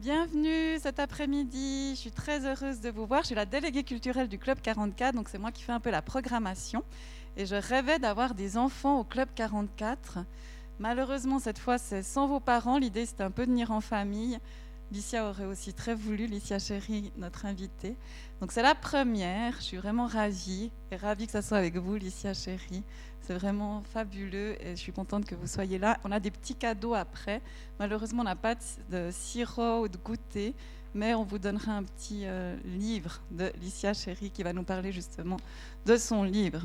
Bienvenue cet après-midi. Je suis très heureuse de vous voir. Je suis la déléguée culturelle du Club 44, donc c'est moi qui fais un peu la programmation. Et je rêvais d'avoir des enfants au Club 44. Malheureusement, cette fois, c'est sans vos parents. L'idée, c'était un peu de venir en famille. Licia aurait aussi très voulu, Licia Chérie, notre invitée. Donc c'est la première. Je suis vraiment ravie et ravie que ça soit avec vous, Licia Chérie. C'est vraiment fabuleux et je suis contente que vous soyez là. On a des petits cadeaux après. Malheureusement, on n'a pas de sirop ou de goûter, mais on vous donnera un petit euh, livre de Licia Chéri qui va nous parler justement de son livre.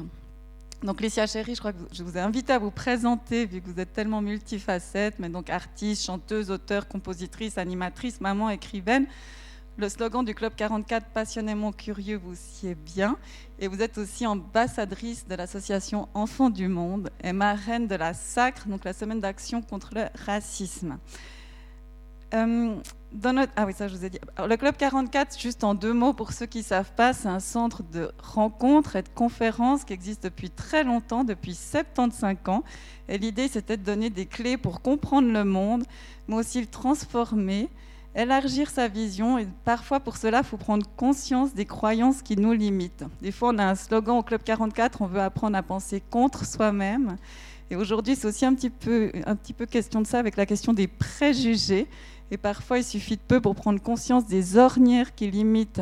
Donc Licia Chéri, je crois que je vous ai invité à vous présenter, vu que vous êtes tellement multifacette, mais donc artiste, chanteuse, auteure, compositrice, animatrice, maman, écrivaine. Le slogan du Club 44, passionnément curieux, vous est bien. Et vous êtes aussi ambassadrice de l'association Enfants du Monde et marraine de la SACRE, donc la semaine d'action contre le racisme. Euh, dans notre... Ah oui, ça je vous ai dit. le Club 44, juste en deux mots pour ceux qui ne savent pas, c'est un centre de rencontres et de conférences qui existe depuis très longtemps, depuis 75 ans. Et l'idée, c'était de donner des clés pour comprendre le monde, mais aussi le transformer élargir sa vision et parfois pour cela, il faut prendre conscience des croyances qui nous limitent. Des fois, on a un slogan au Club 44, on veut apprendre à penser contre soi-même. Et aujourd'hui, c'est aussi un petit, peu, un petit peu question de ça avec la question des préjugés. Et parfois, il suffit de peu pour prendre conscience des ornières qui limitent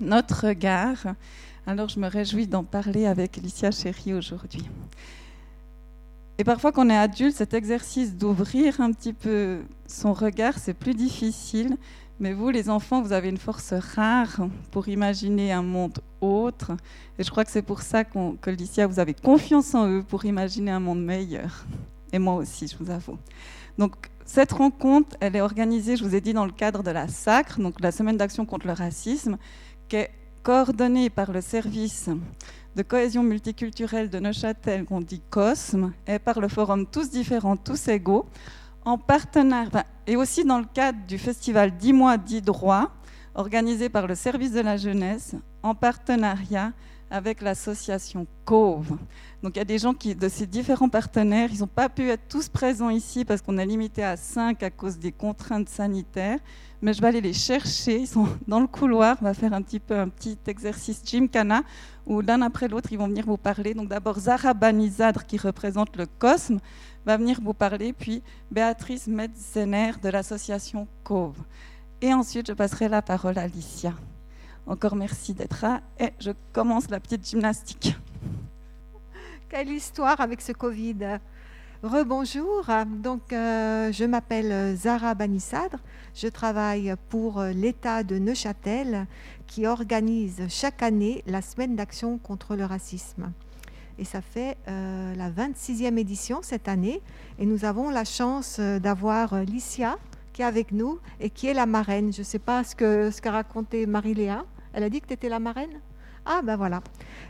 notre regard. Alors, je me réjouis d'en parler avec Alicia Chéri aujourd'hui. Et parfois, quand on est adulte, cet exercice d'ouvrir un petit peu son regard, c'est plus difficile. Mais vous, les enfants, vous avez une force rare pour imaginer un monde autre. Et je crois que c'est pour ça que Licia, vous avez confiance en eux pour imaginer un monde meilleur. Et moi aussi, je vous avoue. Donc, cette rencontre, elle est organisée, je vous ai dit, dans le cadre de la SACRE, donc la Semaine d'action contre le racisme, qui est coordonnée par le service de cohésion multiculturelle de Neuchâtel, qu'on dit COSME, et par le forum Tous différents, tous égaux, en partenaire, et aussi dans le cadre du festival 10 mois, 10 droits, organisé par le service de la jeunesse, en partenariat avec l'association COVE. Donc il y a des gens de ces différents partenaires, ils n'ont pas pu être tous présents ici parce qu'on est limité à 5 à cause des contraintes sanitaires, mais je vais aller les chercher. Ils sont dans le couloir. On va faire un petit peu un petit exercice Gymkhana où l'un après l'autre, ils vont venir vous parler. Donc d'abord Zara Banizadre qui représente le COSME va venir vous parler, puis Béatrice Metzener de l'association COVE. Et ensuite, je passerai la parole à Alicia. Encore merci d'être là et je commence la petite gymnastique. Quelle histoire avec ce Covid Rebonjour, donc euh, je m'appelle Zara Banissadre, je travaille pour l'État de Neuchâtel qui organise chaque année la semaine d'action contre le racisme. Et ça fait euh, la 26e édition cette année et nous avons la chance euh, d'avoir Licia qui est avec nous et qui est la marraine. Je ne sais pas ce qu'a ce qu'a raconté Marie-Léa. Elle a dit que tu étais la marraine? Ah ben voilà.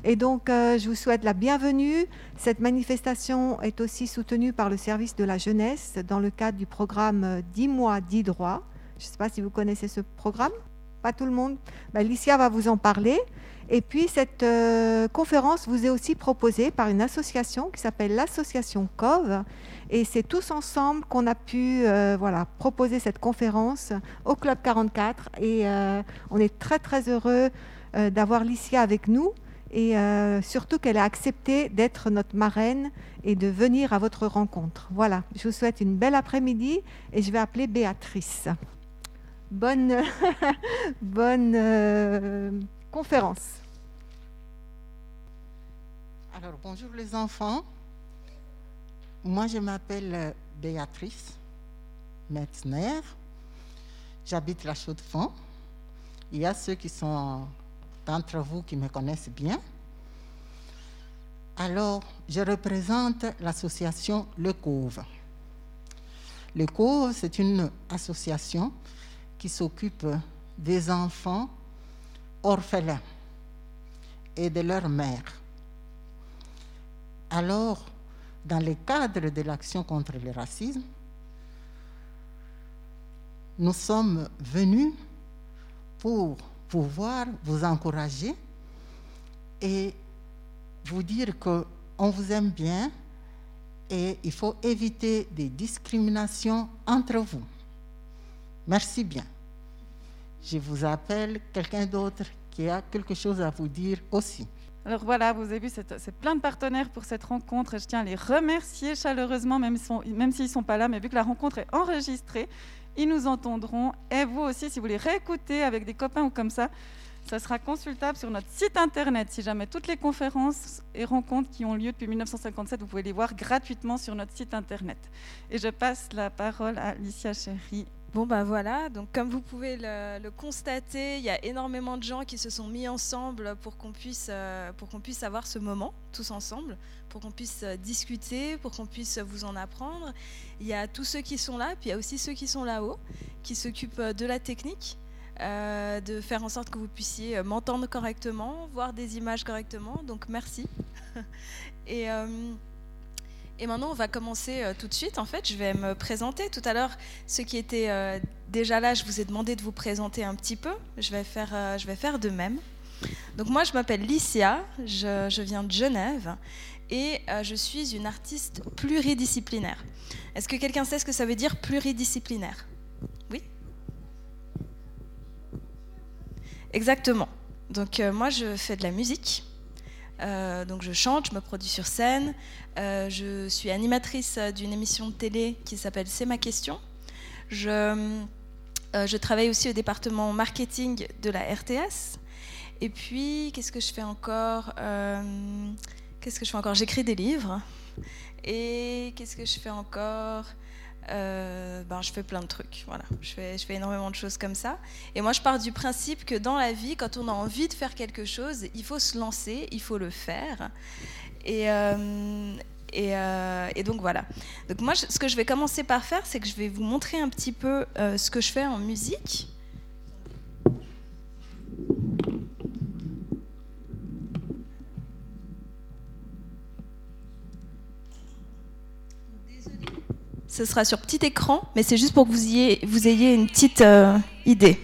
Et donc euh, je vous souhaite la bienvenue. Cette manifestation est aussi soutenue par le service de la jeunesse dans le cadre du programme 10 mois, 10 droits. Je ne sais pas si vous connaissez ce programme. Pas tout le monde. Ben, Licia va vous en parler. Et puis cette euh, conférence vous est aussi proposée par une association qui s'appelle l'association COV. Et c'est tous ensemble qu'on a pu euh, voilà, proposer cette conférence au Club 44. Et on est très très heureux euh, d'avoir Licia avec nous et euh, surtout qu'elle a accepté d'être notre marraine et de venir à votre rencontre. Voilà, je vous souhaite une belle après-midi et je vais appeler Béatrice. Bonne, bonne euh, conférence. Alors bonjour les enfants. Moi je m'appelle Béatrice Metzner. J'habite la Chaux-de-Fonds. Il y a ceux qui sont d'entre vous qui me connaissent bien. Alors, je représente l'association Le Couve. Le Couve, c'est une association qui s'occupe des enfants orphelins et de leurs mères. Alors, dans le cadre de l'action contre le racisme, nous sommes venus pour pouvoir vous encourager et vous dire qu'on vous aime bien et il faut éviter des discriminations entre vous. Merci bien. Je vous appelle quelqu'un d'autre qui a quelque chose à vous dire aussi. Alors voilà, vous avez vu, c'est plein de partenaires pour cette rencontre. Je tiens à les remercier chaleureusement, même s'ils ne sont pas là, mais vu que la rencontre est enregistrée, ils nous entendront. Et vous aussi, si vous voulez réécouter avec des copains ou comme ça, ça sera consultable sur notre site internet. Si jamais toutes les conférences et rencontres qui ont lieu depuis 1957, vous pouvez les voir gratuitement sur notre site internet. Et je passe la parole à Alicia Chéry. Bon ben voilà, donc comme vous pouvez le, constater, il y a énormément de gens qui se sont mis ensemble pour qu'on puisse, euh, puisse avoir ce moment tous ensemble, pour qu'on puisse euh, discuter, pour qu'on puisse vous en apprendre. Il y a tous ceux qui sont là, puis il y a aussi ceux qui sont là-haut, qui s'occupent euh, de la technique, de faire en sorte que vous puissiez m'entendre correctement, voir des images correctement. Donc merci. Et et maintenant, on va commencer euh, tout de suite. En fait, je vais me présenter. Tout à l'heure, ceux qui étaient euh, déjà là, je vous ai demandé de vous présenter un petit peu. Je vais faire, euh, je vais faire de même. Donc moi, je m'appelle Licia, je, viens de Genève et je suis une artiste pluridisciplinaire. Est-ce que quelqu'un sait ce que ça veut dire pluridisciplinaire? Oui? Exactement. Donc moi, je fais de la musique. Donc je chante, je me produis sur scène. Euh, je suis animatrice d'une émission de télé qui s'appelle C'est ma question. Je, euh, travaille aussi au département marketing de la RTS. Et puis, qu'est-ce que je fais encore Qu'est-ce que je fais encore? J'écris des livres. Et qu'est-ce que je fais encore? Euh, ben, je fais plein de trucs. Voilà. Je, fais, je fais énormément de choses comme ça. Et moi, je pars du principe que dans la vie, quand on a envie de faire quelque chose, il faut se lancer, il faut le faire. Et, euh, et, euh, et donc voilà. Donc moi, ce que je vais commencer par faire, c'est que je vais vous montrer un petit peu ce que je fais en musique. Ce sera sur petit écran, mais c'est juste pour que vous ayez, vous ayez une petite euh, idée.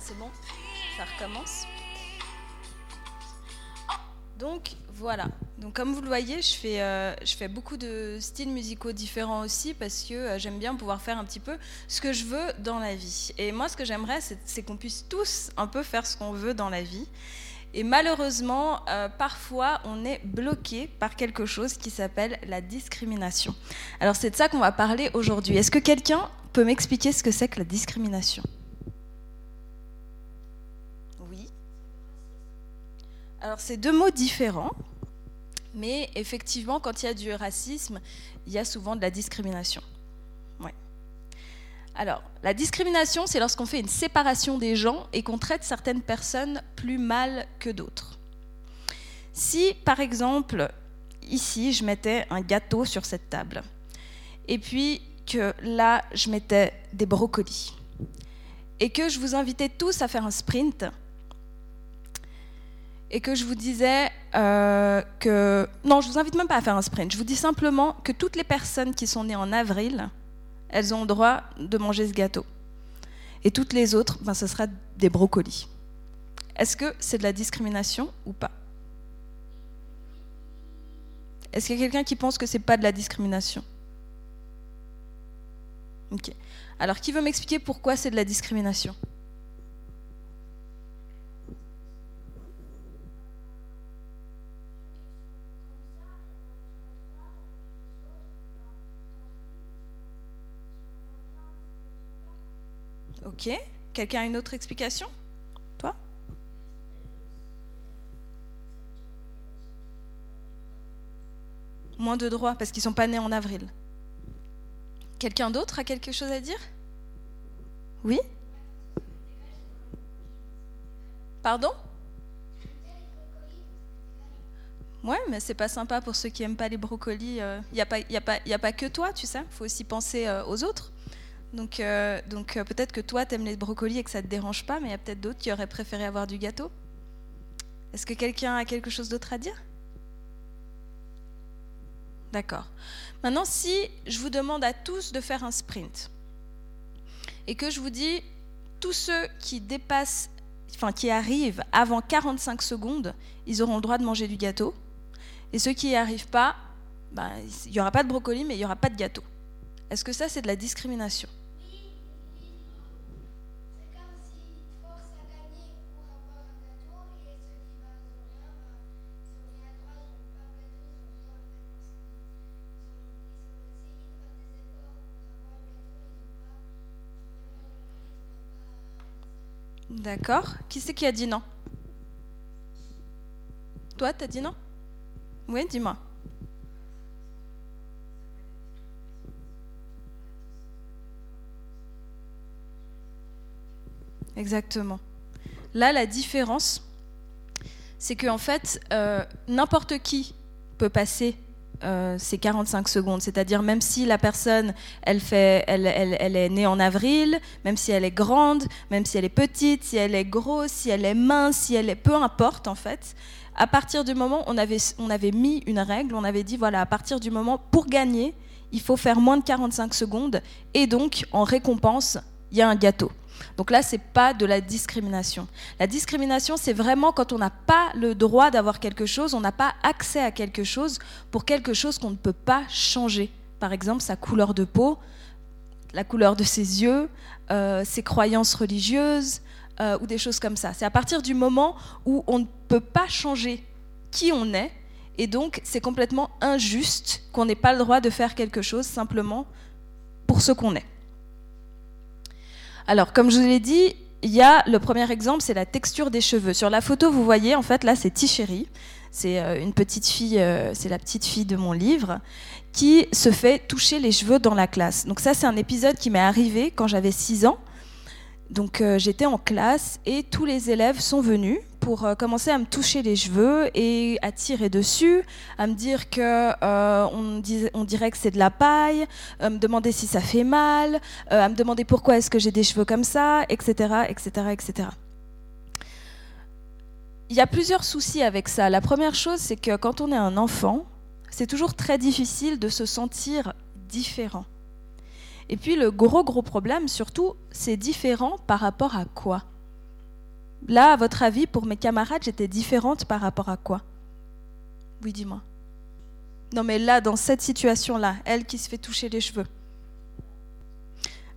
C'est bon, ça recommence. Donc voilà. Donc comme vous le voyez, je fais, euh, je fais beaucoup de styles musicaux différents aussi parce que euh, j'aime bien pouvoir faire un petit peu ce que je veux dans la vie. Et moi, ce que j'aimerais, c'est qu'on puisse tous un peu faire ce qu'on veut dans la vie. Et malheureusement, euh, parfois, on est bloqué par quelque chose qui s'appelle la discrimination. Alors c'est de ça qu'on va parler aujourd'hui. Est-ce que quelqu'un peut m'expliquer ce que c'est que la discrimination? C'est deux mots différents, mais effectivement, quand il y a du racisme, il y a souvent de la discrimination. Alors, la discrimination, c'est lorsqu'on fait une séparation des gens et qu'on traite certaines personnes plus mal que d'autres. Si, par exemple, ici, je mettais un gâteau sur cette table, et puis que là, je mettais des brocolis, et que je vous invitais tous à faire un sprint, et que je vous disais euh, que... Non, je vous invite même pas à faire un sprint, je vous dis simplement que toutes les personnes qui sont nées en avril, elles ont le droit de manger ce gâteau. Et toutes les autres, ben, ce sera des brocolis. Est-ce que c'est de la discrimination ou pas? Est-ce qu'il y a quelqu'un qui pense que c'est pas de la discrimination? Ok. Alors, qui veut m'expliquer pourquoi c'est de la discrimination? Ok. Quelqu'un a une autre explication? Toi? Moins de droits parce qu'ils ne sont pas nés en avril. Quelqu'un d'autre a quelque chose à dire? Oui? Pardon? Ouais, mais c'est pas sympa pour ceux qui aiment pas les brocolis. Il euh, n'y a, a, a pas que toi, tu sais. Il faut aussi penser euh, aux autres. Donc, euh, euh, peut-être que toi, t'aimes les brocolis et que ça te dérange pas, mais il y a peut-être d'autres qui auraient préféré avoir du gâteau. Est-ce que quelqu'un a quelque chose d'autre à dire? D'accord. Maintenant, si je vous demande à tous de faire un sprint et que je vous dis tous ceux qui dépassent, enfin qui arrivent avant 45 secondes, ils auront le droit de manger du gâteau. Et ceux qui n'y arrivent pas, ben, il n'y aura pas de brocoli, mais il n'y aura pas de gâteau. Est-ce que ça, c'est de la discrimination? D'accord. Qui c'est qui a dit non? Toi, t'as dit non? Oui, dis-moi. Exactement. Là, la différence, c'est qu'en fait, euh, n'importe qui peut passer euh, ces 45 secondes. C'est-à-dire même si la personne, elle, fait, elle, elle, est née en avril, même si elle est grande, même si elle est petite, si elle est grosse, si elle est mince, si elle est... Peu importe en fait. À partir du moment, on avait, on avait mis une règle, on avait dit, voilà, à partir du moment, pour gagner, il faut faire moins de 45 secondes. Et donc, en récompense, il y a un gâteau. Donc là, c'est pas de la discrimination. La discrimination, c'est vraiment quand on n'a pas le droit d'avoir quelque chose, on n'a pas accès à quelque chose pour quelque chose qu'on ne peut pas changer. Par exemple, sa couleur de peau, la couleur de ses yeux, euh, ses croyances religieuses euh, ou des choses comme ça. C'est à partir du moment où on ne peut pas changer qui on est et donc c'est complètement injuste qu'on n'ait pas le droit de faire quelque chose simplement pour ce qu'on est. Alors, comme je vous l'ai dit, il y a le premier exemple, c'est la texture des cheveux. Sur la photo, vous voyez, en fait, là, c'est Tichéri. C'est euh, une petite fille, euh, c'est la petite fille de mon livre, qui se fait toucher les cheveux dans la classe. Donc ça, c'est un épisode qui m'est arrivé quand j'avais 6 ans. Donc euh, j'étais en classe et tous les élèves sont venus pour euh, commencer à me toucher les cheveux et à tirer dessus, à me dire que euh, on, dirait que c'est de la paille, à me demander si ça fait mal, à me demander pourquoi est-ce que j'ai des cheveux comme ça, etc., etc., etc. Il y a plusieurs soucis avec ça. La première chose, c'est que quand on est un enfant, c'est toujours très difficile de se sentir différent. Et puis le gros gros problème surtout, c'est différent par rapport à quoi? Là, à votre avis, pour mes camarades, j'étais différente par rapport à quoi? Oui, dis-moi. Non, mais là, dans cette situation-là, elle qui se fait toucher les cheveux.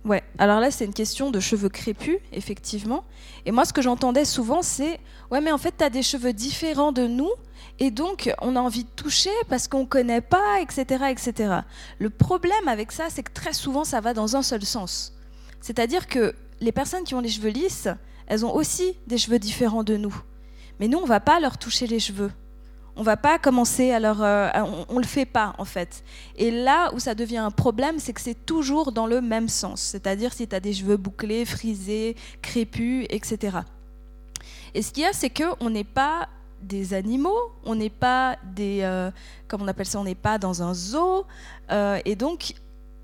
Ouais, alors là, c'est une question de cheveux crépus, effectivement. Et moi, ce que j'entendais souvent, c'est Ouais, mais en fait, tu as des cheveux différents de nous, et donc on a envie de toucher parce qu'on ne connaît pas, etc., etc. Le problème avec ça, c'est que très souvent, ça va dans un seul sens. C'est-à-dire que les personnes qui ont les cheveux lisses, elles ont aussi des cheveux différents de nous. Mais nous, on ne va pas leur toucher les cheveux. On va pas commencer alors euh, on, ne le fait pas en fait. Et là où ça devient un problème, c'est que c'est toujours dans le même sens. C'est-à-dire si tu as des cheveux bouclés, frisés, crépus, etc. Et ce qu'il y a, c'est que on n'est pas des animaux, on n'est pas des, euh, comme on appelle ça, on n'est pas dans un zoo, euh, et donc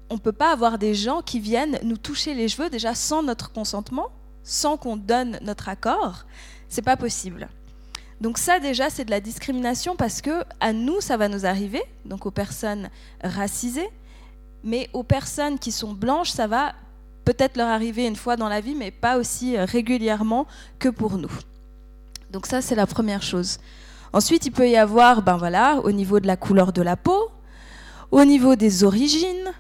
on peut pas avoir des gens qui viennent nous toucher les cheveux déjà sans notre consentement, sans qu'on donne notre accord. C'est pas possible. Donc ça déjà c'est de la discrimination parce que à nous ça va nous arriver, donc aux personnes racisées, mais aux personnes qui sont blanches ça va peut-être leur arriver une fois dans la vie, mais pas aussi régulièrement que pour nous. Donc ça c'est la première chose. Ensuite il peut y avoir, ben voilà, au niveau de la couleur de la peau, au niveau des origines,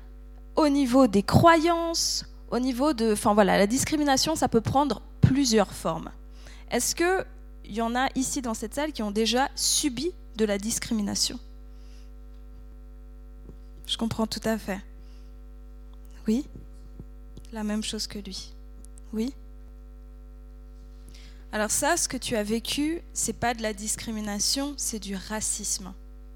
au niveau des croyances, au niveau de, enfin voilà, la discrimination ça peut prendre plusieurs formes. Est-ce que il y en a ici dans cette salle qui ont déjà subi de la discrimination. Je comprends tout à fait. Oui La même chose que lui. Oui Alors ça, ce que tu as vécu, c'est pas de la discrimination, c'est du racisme.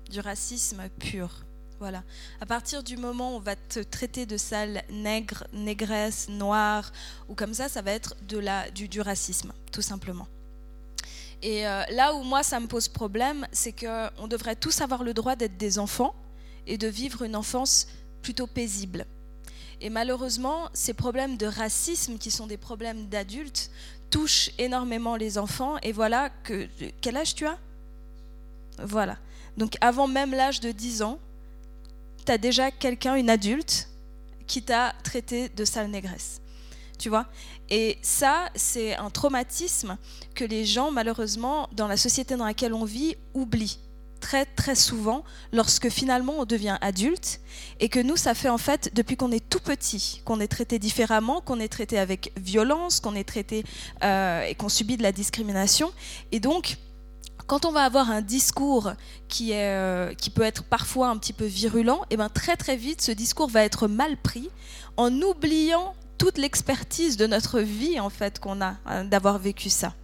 Du racisme pur. Voilà. À partir du moment où on va te traiter de sale nègre, négresse, noire, ou comme ça, ça va être de la, du racisme, tout simplement. Et euh, là où moi ça me pose problème, c'est qu'on devrait tous avoir le droit d'être des enfants et de vivre une enfance plutôt paisible. Et malheureusement, ces problèmes de racisme, qui sont des problèmes d'adultes, touchent énormément les enfants. Et voilà que... Quel âge tu as? Voilà. Donc avant même l'âge de 10 ans, tu as déjà quelqu'un, une adulte, qui t'a traité de sale négresse. Tu vois. Et ça, c'est un traumatisme que les gens, malheureusement, dans la société dans laquelle on vit, oublient très très souvent lorsque finalement on devient adulte et que nous ça fait en fait depuis qu'on est tout petit qu'on est traité différemment qu'on est traité avec violence qu'on est traité euh, et qu'on subit de la discrimination. Et donc quand on va avoir un discours qui, est, euh, qui peut être parfois un petit peu virulent, et eh ben très très vite ce discours va être mal pris en oubliant toute l'expertise de notre vie en fait qu'on a hein, d'avoir vécu ça.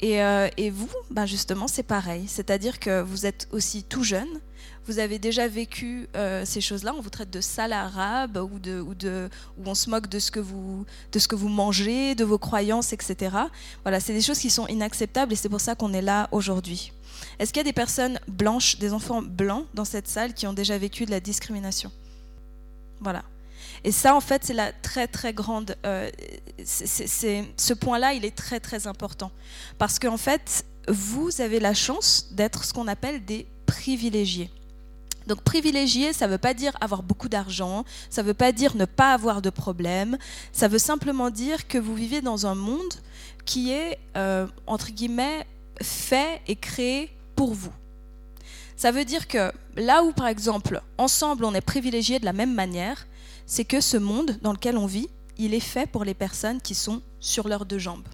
Et, euh, et vous, ben justement, c'est pareil. C'est-à-dire que vous êtes aussi tout jeune, vous avez déjà vécu euh, ces choses-là. On vous traite de sale arabe ou, de, ou, de, ou on se moque de ce, que vous, de ce que vous mangez, de vos croyances, etc. Voilà, c'est des choses qui sont inacceptables et c'est pour ça qu'on est là aujourd'hui. Est-ce qu'il y a des personnes blanches, des enfants blancs dans cette salle qui ont déjà vécu de la discrimination? Voilà. Et ça, en fait, c'est la très très grande. Euh, ce point-là, il est très très important parce qu'en fait, vous avez la chance d'être ce qu'on appelle des privilégiés. Donc privilégié, ça ne veut pas dire avoir beaucoup d'argent, ça ne veut pas dire ne pas avoir de problème, ça veut simplement dire que vous vivez dans un monde qui est, euh, entre guillemets, fait et créé pour vous. Ça veut dire que là où, par exemple, ensemble, on est privilégié de la même manière, c'est que ce monde dans lequel on vit, il est fait pour les personnes qui sont sur leurs deux jambes.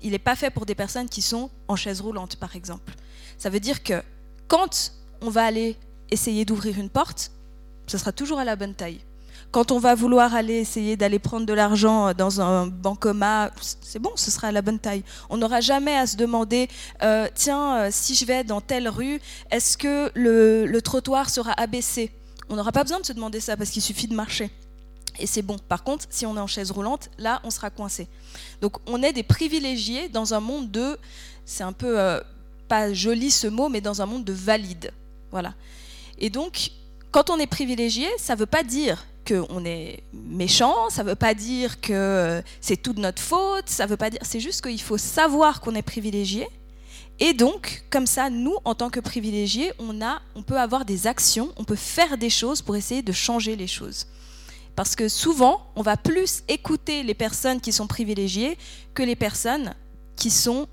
Il n'est pas fait pour des personnes qui sont en chaise roulante, par exemple. Ça veut dire que quand on va aller essayer d'ouvrir une porte, ce sera toujours à la bonne taille. Quand on va vouloir aller essayer d'aller prendre de l'argent dans un bancomat, c'est bon, ce sera à la bonne taille. On n'aura jamais à se demander, euh, tiens, euh, si je vais dans telle rue, est-ce que le trottoir sera abaissé? On n'aura pas besoin de se demander ça parce qu'il suffit de marcher. Et c'est bon. Par contre, si on est en chaise roulante, là, on sera coincé. Donc, on est des privilégiés dans un monde de. C'est un peu. Euh, pas joli ce mot, mais dans un monde de valide. Voilà. Et donc, quand on est privilégié, ça ne veut pas dire qu'on est méchant, ça ne veut pas dire que c'est toute notre faute, ça veut pas dire. C'est juste qu'il faut savoir qu'on est privilégié et donc, comme ça, nous, en tant que privilégiés, on, a, on peut avoir des actions, on peut faire des choses pour essayer de changer les choses. Parce que souvent, on va plus écouter les personnes qui sont privilégiées que les personnes qui sont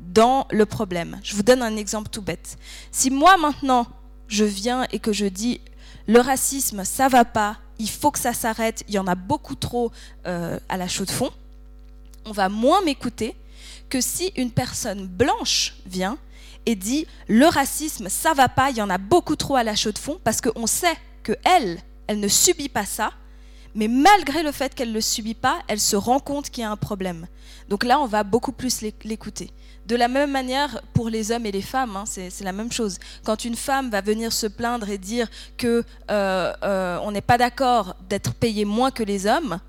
dans le problème. Je vous donne un exemple tout bête. Si moi, maintenant, je viens et que je dis le racisme, ça va pas, il faut que ça s'arrête, il y en a beaucoup trop euh, à la chaux de fond, on va moins m'écouter que si une personne blanche vient et dit le racisme, ça va pas, il y en a beaucoup trop à la chaux de fond, parce qu'on sait que elle, elle ne subit pas ça, Mais malgré le fait qu'elle ne le subit pas, elle se rend compte qu'il y a un problème. Donc là, on va beaucoup plus l'écouter. De la même manière pour les hommes et les femmes, hein, c'est la même chose. Quand une femme va venir se plaindre et dire que euh, euh, on n'est pas d'accord d'être payé moins que les hommes,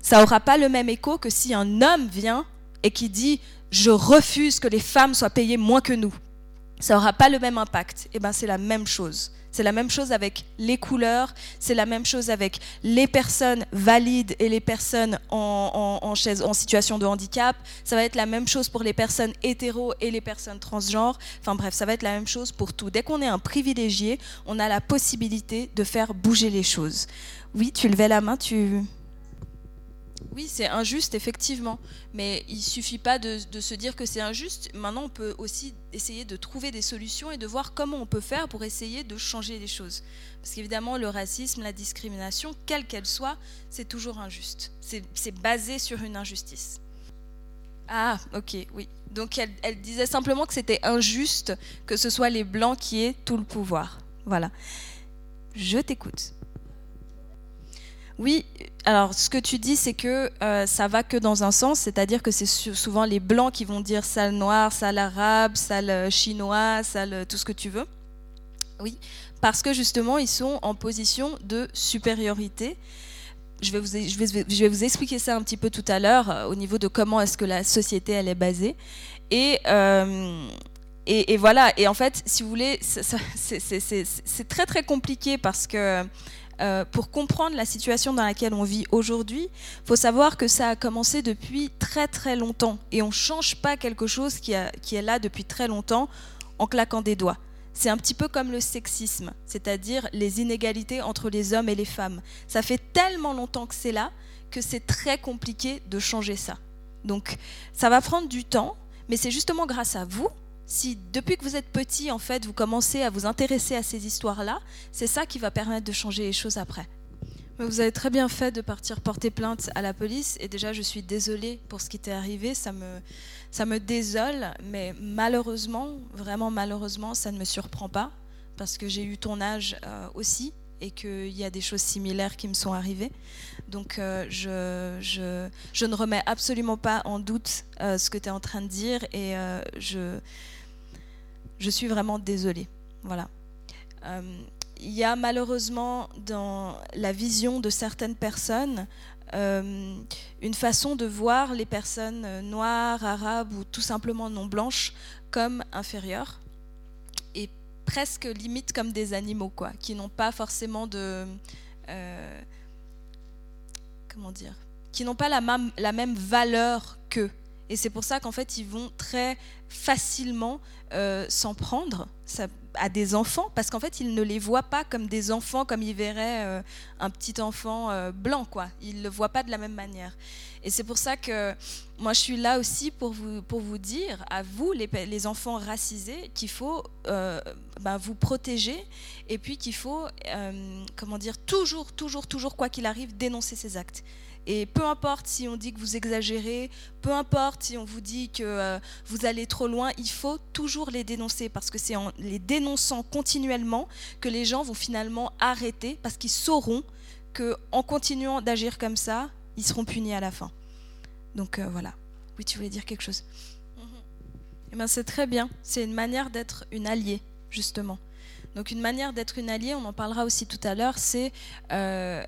ça n'aura pas le même écho que si un homme vient et qui dit je refuse que les femmes soient payées moins que nous. Ça n'aura pas le même impact. Et eh ben c'est la même chose. C'est la même chose avec les couleurs, c'est la même chose avec les personnes valides et les personnes en, en, en, situation de handicap. Ça va être la même chose pour les personnes hétéros et les personnes transgenres. Enfin bref, ça va être la même chose pour tout. Dès qu'on est un privilégié, on a la possibilité de faire bouger les choses. Oui, tu levais la main, tu... Oui, c'est injuste, effectivement. Mais il suffit pas de, se dire que c'est injuste. Maintenant, on peut aussi essayer de trouver des solutions et de voir comment on peut faire pour essayer de changer les choses. Parce qu'évidemment, le racisme, la discrimination, quelle qu'elle soit, c'est toujours injuste. C'est basé sur une injustice. Ah, ok, oui. Donc elle, elle disait simplement que c'était injuste que ce soit les Blancs qui aient tout le pouvoir. Voilà. Je t'écoute. Oui, alors ce que tu dis, c'est que euh, ça va que dans un sens, c'est-à-dire que c'est souvent les blancs qui vont dire sale noir, sale arabe, sale euh, chinois, sale euh, tout ce que tu veux. Oui, parce que justement, ils sont en position de supériorité. Je vais, vous, expliquer ça un petit peu tout à l'heure au niveau de comment est-ce que la société elle est basée. Et, voilà, et en fait, si vous voulez, c'est très très compliqué parce que euh, pour comprendre la situation dans laquelle on vit aujourd'hui, faut savoir que ça a commencé depuis très très longtemps et on ne change pas quelque chose qui est là depuis très longtemps en claquant des doigts. C'est un petit peu comme le sexisme, c'est-à-dire les inégalités entre les hommes et les femmes. Ça fait tellement longtemps que c'est là que c'est très compliqué de changer ça. Donc ça va prendre du temps, mais c'est justement grâce à vous si depuis que vous êtes petit, en fait, vous commencez à vous intéresser à ces histoires-là, c'est ça qui va permettre de changer les choses après. Vous avez très bien fait de partir porter plainte à la police. Et déjà je suis désolée pour ce qui t'est arrivé, ça me, ça me désole, mais malheureusement, vraiment malheureusement, ça ne me surprend pas. Parce que j'ai eu ton âge euh, aussi. Et qu'il y a des choses similaires qui me sont arrivées. Donc euh, je, je, je, ne remets absolument pas en doute euh, ce que tu es en train de dire. Et je, je suis vraiment désolée. Voilà. Euh, il y a malheureusement dans la vision de certaines personnes euh, une façon de voir les personnes noires, arabes ou tout simplement non blanches comme inférieures et presque limite comme des animaux, quoi, qui n'ont pas forcément de euh, comment dire, qui n'ont pas la la même valeur qu'eux. Et c'est pour ça qu'en fait, ils vont très facilement euh, s'en prendre à des enfants, parce qu'en fait, ils ne les voient pas comme des enfants, comme ils verraient euh, un petit enfant euh, blanc, quoi. Ils ne le voient pas de la même manière. Et c'est pour ça que moi, je suis là aussi pour vous, pour vous dire, à vous, les, enfants racisés, qu'il faut ben, vous protéger, et puis qu'il faut, comment dire, toujours, toujours, toujours, quoi qu'il arrive, dénoncer ces actes. Et peu importe si on dit que vous exagérez, peu importe si on vous dit que euh, vous allez trop loin, il faut toujours les dénoncer parce que c'est en les dénonçant continuellement que les gens vont finalement arrêter parce qu'ils sauront que en continuant d'agir comme ça, ils seront punis à la fin. Donc euh, voilà. Oui, tu voulais dire quelque chose? Eh ben c'est très bien. C'est une manière d'être une alliée justement. Donc une manière d'être une alliée, on en parlera aussi tout à l'heure, c'est euh,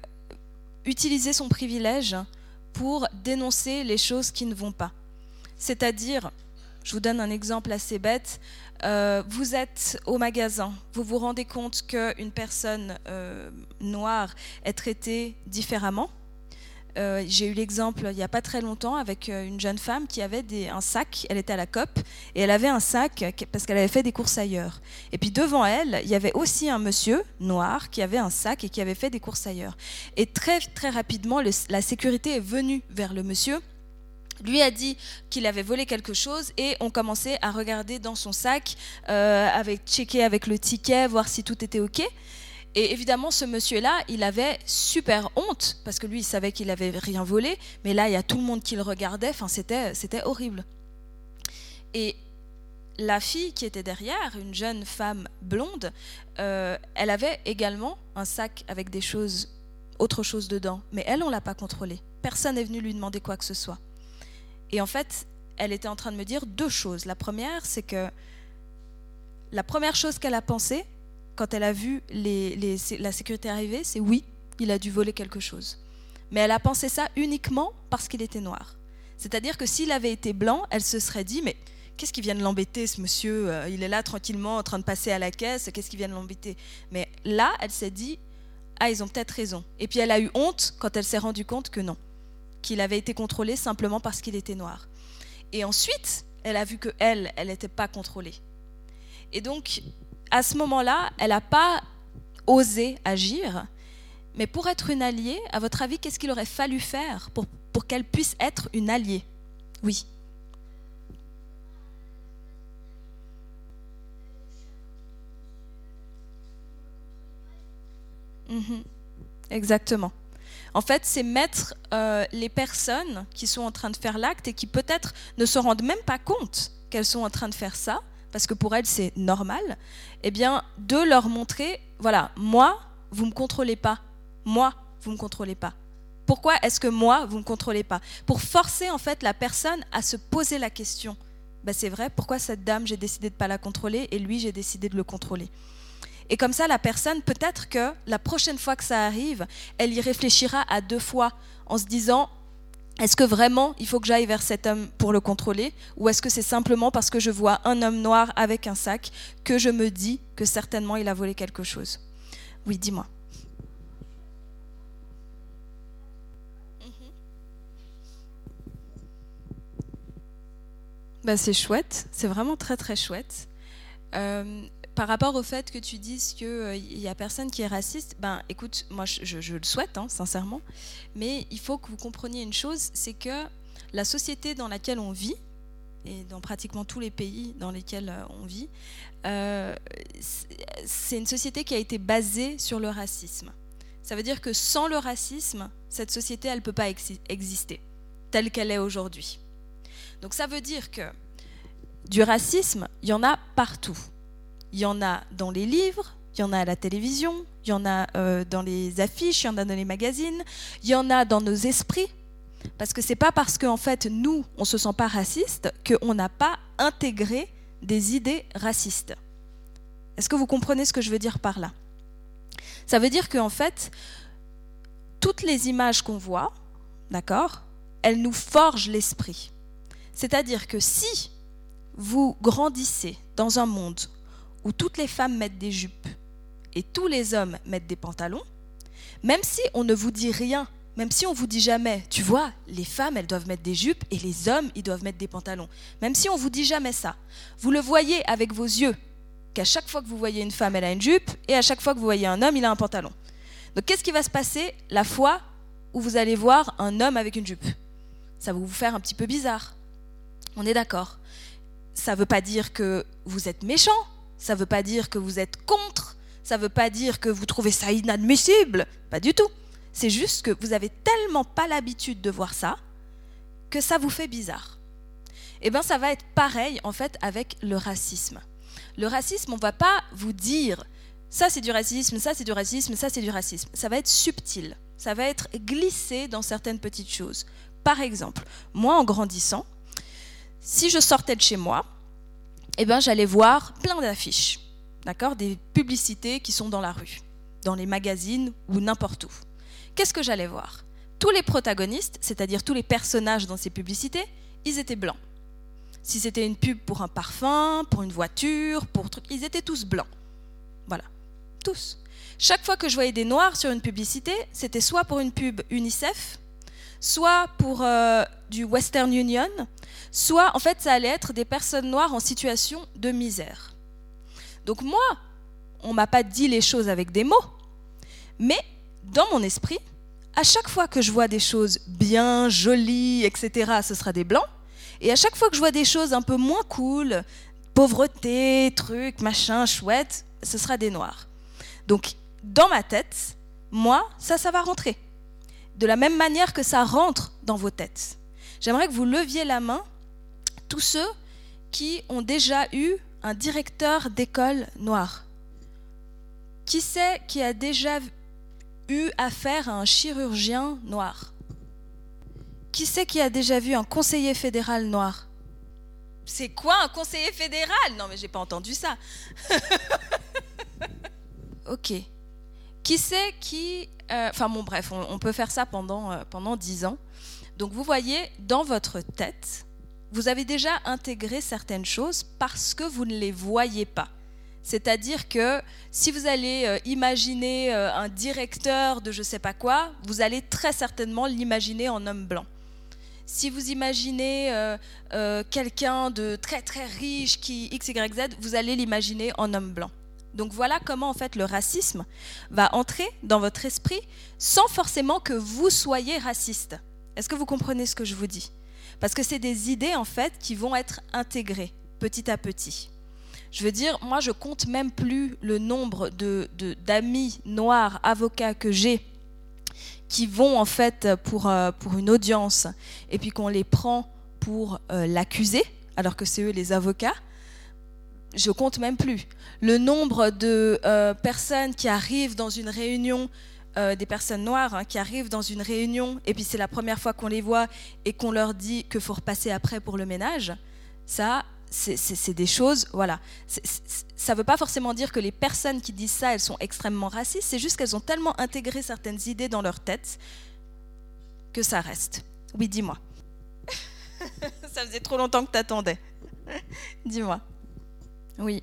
utiliser son privilège pour dénoncer les choses qui ne vont pas. C'est-à-dire, je vous donne un exemple assez bête, euh, vous êtes au magasin, vous vous rendez compte qu'une personne euh, noire est traitée différemment, euh, j'ai eu l'exemple il n'y a pas très longtemps avec euh, une jeune femme qui avait un sac, elle était à la COP, et elle avait un sac parce qu'elle avait fait des courses ailleurs. Et puis devant elle, il y avait aussi un monsieur noir qui avait un sac et qui avait fait des courses ailleurs. Et très très rapidement, la sécurité est venue vers le monsieur lui a dit qu'il avait volé quelque chose et on commençait à regarder dans son sac, euh, avec checker avec le ticket, voir si tout était ok. Et évidemment, ce monsieur-là, il avait super honte, parce que lui, il savait qu'il n'avait rien volé, mais là, il y a tout le monde qui le regardait, enfin, c'était, c'était horrible. Et la fille qui était derrière, une jeune femme blonde, euh, elle avait également un sac avec des choses autre chose dedans. Mais elle, on l'a pas contrôlée. Personne n'est venu lui demander quoi que ce soit. Et en fait, elle était en train de me dire deux choses. La première, c'est que la première chose qu'elle a pensé quand elle a vu la sécurité arriver, c'est oui, il a dû voler quelque chose. Mais elle a pensé ça uniquement parce qu'il était noir. C'est-à-dire que s'il avait été blanc, elle se serait dit, mais qu'est-ce qui vient de l'embêter, ce monsieur euh, Il est là tranquillement en train de passer à la caisse, qu'est-ce qui vient de l'embêter? Mais là, elle s'est dit, ah, ils ont peut-être raison. Et puis elle a eu honte quand elle s'est rendue compte que non, qu'il avait été contrôlé simplement parce qu'il était noir. Et ensuite, elle a vu que elle, elle n'était pas contrôlée. Et donc, à ce moment-là, elle n'a pas osé agir. Mais pour être une alliée, à votre avis, qu'est-ce qu'il aurait fallu faire pour, pour qu'elle puisse être une alliée? Oui. Mhm. Exactement. En fait, c'est mettre euh, les personnes qui sont en train de faire l'acte et qui peut-être ne se rendent même pas compte qu'elles sont en train de faire ça, parce que pour elles c'est normal, eh bien, de leur montrer, voilà, moi, vous ne me contrôlez pas. Moi, vous ne me contrôlez pas. Pourquoi est-ce que moi, vous ne me contrôlez pas? Pour forcer en fait la personne à se poser la question. Ben, c'est vrai, pourquoi cette dame, j'ai décidé de ne pas la contrôler et lui, j'ai décidé de le contrôler? Et comme ça, la personne, peut-être que la prochaine fois que ça arrive, elle y réfléchira à deux fois en se disant, est-ce que vraiment il faut que j'aille vers cet homme pour le contrôler? Ou est-ce que c'est simplement parce que je vois un homme noir avec un sac que je me dis que certainement il a volé quelque chose? Oui, dis-moi. Ben, c'est chouette, c'est vraiment très très chouette. Euh, par rapport au fait que tu dises qu'il n'y euh, a personne qui est raciste, ben écoute, moi je, le souhaite, hein, sincèrement, mais il faut que vous compreniez une chose, c'est que la société dans laquelle on vit, et dans pratiquement tous les pays dans lesquels euh, on vit, euh, c'est une société qui a été basée sur le racisme. Ça veut dire que sans le racisme, cette société, elle ne peut pas exister telle qu'elle est aujourd'hui. Donc ça veut dire que du racisme, il y en a partout. Il y en a dans les livres, il y en a à la télévision, il y en a euh, dans les affiches, il y en a dans les magazines, il y en a dans nos esprits. Parce que c'est pas parce qu'en fait nous on se sent pas raciste qu'on n'a pas intégré des idées racistes. Est-ce que vous comprenez ce que je veux dire par là? Ça veut dire qu'en fait toutes les images qu'on voit, d'accord, elles nous forgent l'esprit. C'est-à-dire que si vous grandissez dans un monde où toutes les femmes mettent des jupes et tous les hommes mettent des pantalons, même si on ne vous dit rien, même si on vous dit jamais, tu vois, les femmes, elles doivent mettre des jupes et les hommes, ils doivent mettre des pantalons. Même si on vous dit jamais ça, vous le voyez avec vos yeux, qu'à chaque fois que vous voyez une femme, elle a une jupe, et à chaque fois que vous voyez un homme, il a un pantalon. Donc qu'est-ce qui va se passer la fois où vous allez voir un homme avec une jupe? Ça va vous faire un petit peu bizarre. On est d'accord. Ça ne veut pas dire que vous êtes méchant, ça ne veut pas dire que vous êtes contre, ça ne veut pas dire que vous trouvez ça inadmissible, pas du tout. C'est juste que vous avez tellement pas l'habitude de voir ça que ça vous fait bizarre. Eh bien, ça va être pareil en fait avec le racisme. Le racisme, on ne va pas vous dire ça c'est du racisme, ça c'est du racisme, ça c'est du racisme. Ça va être subtil, ça va être glissé dans certaines petites choses. Par exemple, moi en grandissant, si je sortais de chez moi, eh ben, j'allais voir plein d'affiches, d'accord, des publicités qui sont dans la rue, dans les magazines ou n'importe où. Qu'est-ce que j'allais voir? Tous les protagonistes, c'est-à-dire tous les personnages dans ces publicités, ils étaient blancs. Si c'était une pub pour un parfum, pour une voiture, pour truc, ils étaient tous blancs. Voilà, tous. Chaque fois que je voyais des noirs sur une publicité, c'était soit pour une pub UNICEF, soit pour euh, du Western Union, soit en fait ça allait être des personnes noires en situation de misère. Donc moi, on m'a pas dit les choses avec des mots, mais dans mon esprit, à chaque fois que je vois des choses bien, jolies, etc., ce sera des blancs, et à chaque fois que je vois des choses un peu moins cool, pauvreté, trucs, machin, chouette, ce sera des noirs. Donc dans ma tête, moi, ça, ça va rentrer de la même manière que ça rentre dans vos têtes. J'aimerais que vous leviez la main, tous ceux qui ont déjà eu un directeur d'école noir. Qui sait qui a déjà eu affaire à un chirurgien noir? Qui c'est qui a déjà vu un conseiller fédéral noir? C'est quoi un conseiller fédéral? Non mais j'ai pas entendu ça. ok. Qui c'est qui... euh, Enfin bon bref, on, peut faire ça pendant, euh, pendant 10 ans. Donc vous voyez, dans votre tête, vous avez déjà intégré certaines choses parce que vous ne les voyez pas. C'est-à-dire que si vous allez euh, imaginer un directeur de je sais pas quoi, vous allez très certainement l'imaginer en homme blanc. Si vous imaginez quelqu'un de très très riche qui X, Y, Z, vous allez l'imaginer en homme blanc. Donc voilà comment en fait le racisme va entrer dans votre esprit sans forcément que vous soyez raciste. Est-ce que vous comprenez ce que je vous dis? Parce que c'est des idées en fait qui vont être intégrées petit à petit. Je veux dire, moi je compte même plus le nombre de d'amis noirs avocats que j'ai qui vont en fait pour, euh, pour une audience et puis qu'on les prend pour euh, l'accuser, alors que c'est eux les avocats, je compte même plus. Le nombre de euh, personnes qui arrivent dans une réunion, euh, des personnes noires hein, qui arrivent dans une réunion et puis c'est la première fois qu'on les voit et qu'on leur dit qu'il faut repasser après pour le ménage, ça, c'est- des choses, voilà. Ça ne veut pas forcément dire que les personnes qui disent ça, elles sont extrêmement racistes, c'est juste qu'elles ont tellement intégré certaines idées dans leur tête que ça reste. Oui, dis-moi. ça faisait trop longtemps que t'attendais. dis-moi. Oui.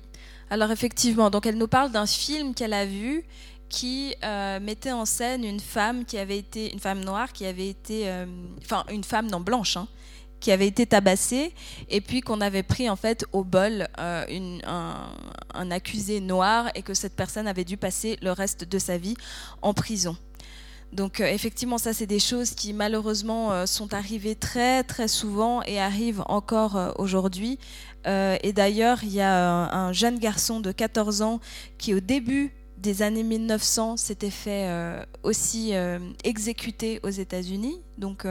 Alors effectivement, donc elle nous parle d'un film qu'elle a vu qui euh, mettait en scène une femme qui avait été une femme noire qui avait été euh, enfin une femme non blanche hein, qui avait été tabassée et puis qu'on avait pris en fait au bol euh, un accusé noir et que cette personne avait dû passer le reste de sa vie en prison. Donc euh, effectivement, ça c'est des choses qui malheureusement euh, sont arrivées très très souvent et arrivent encore euh, aujourd'hui. Et d'ailleurs, il y a un, un jeune garçon de 14 ans qui au début des années 1900 s'était fait aussi exécuter aux États-Unis, donc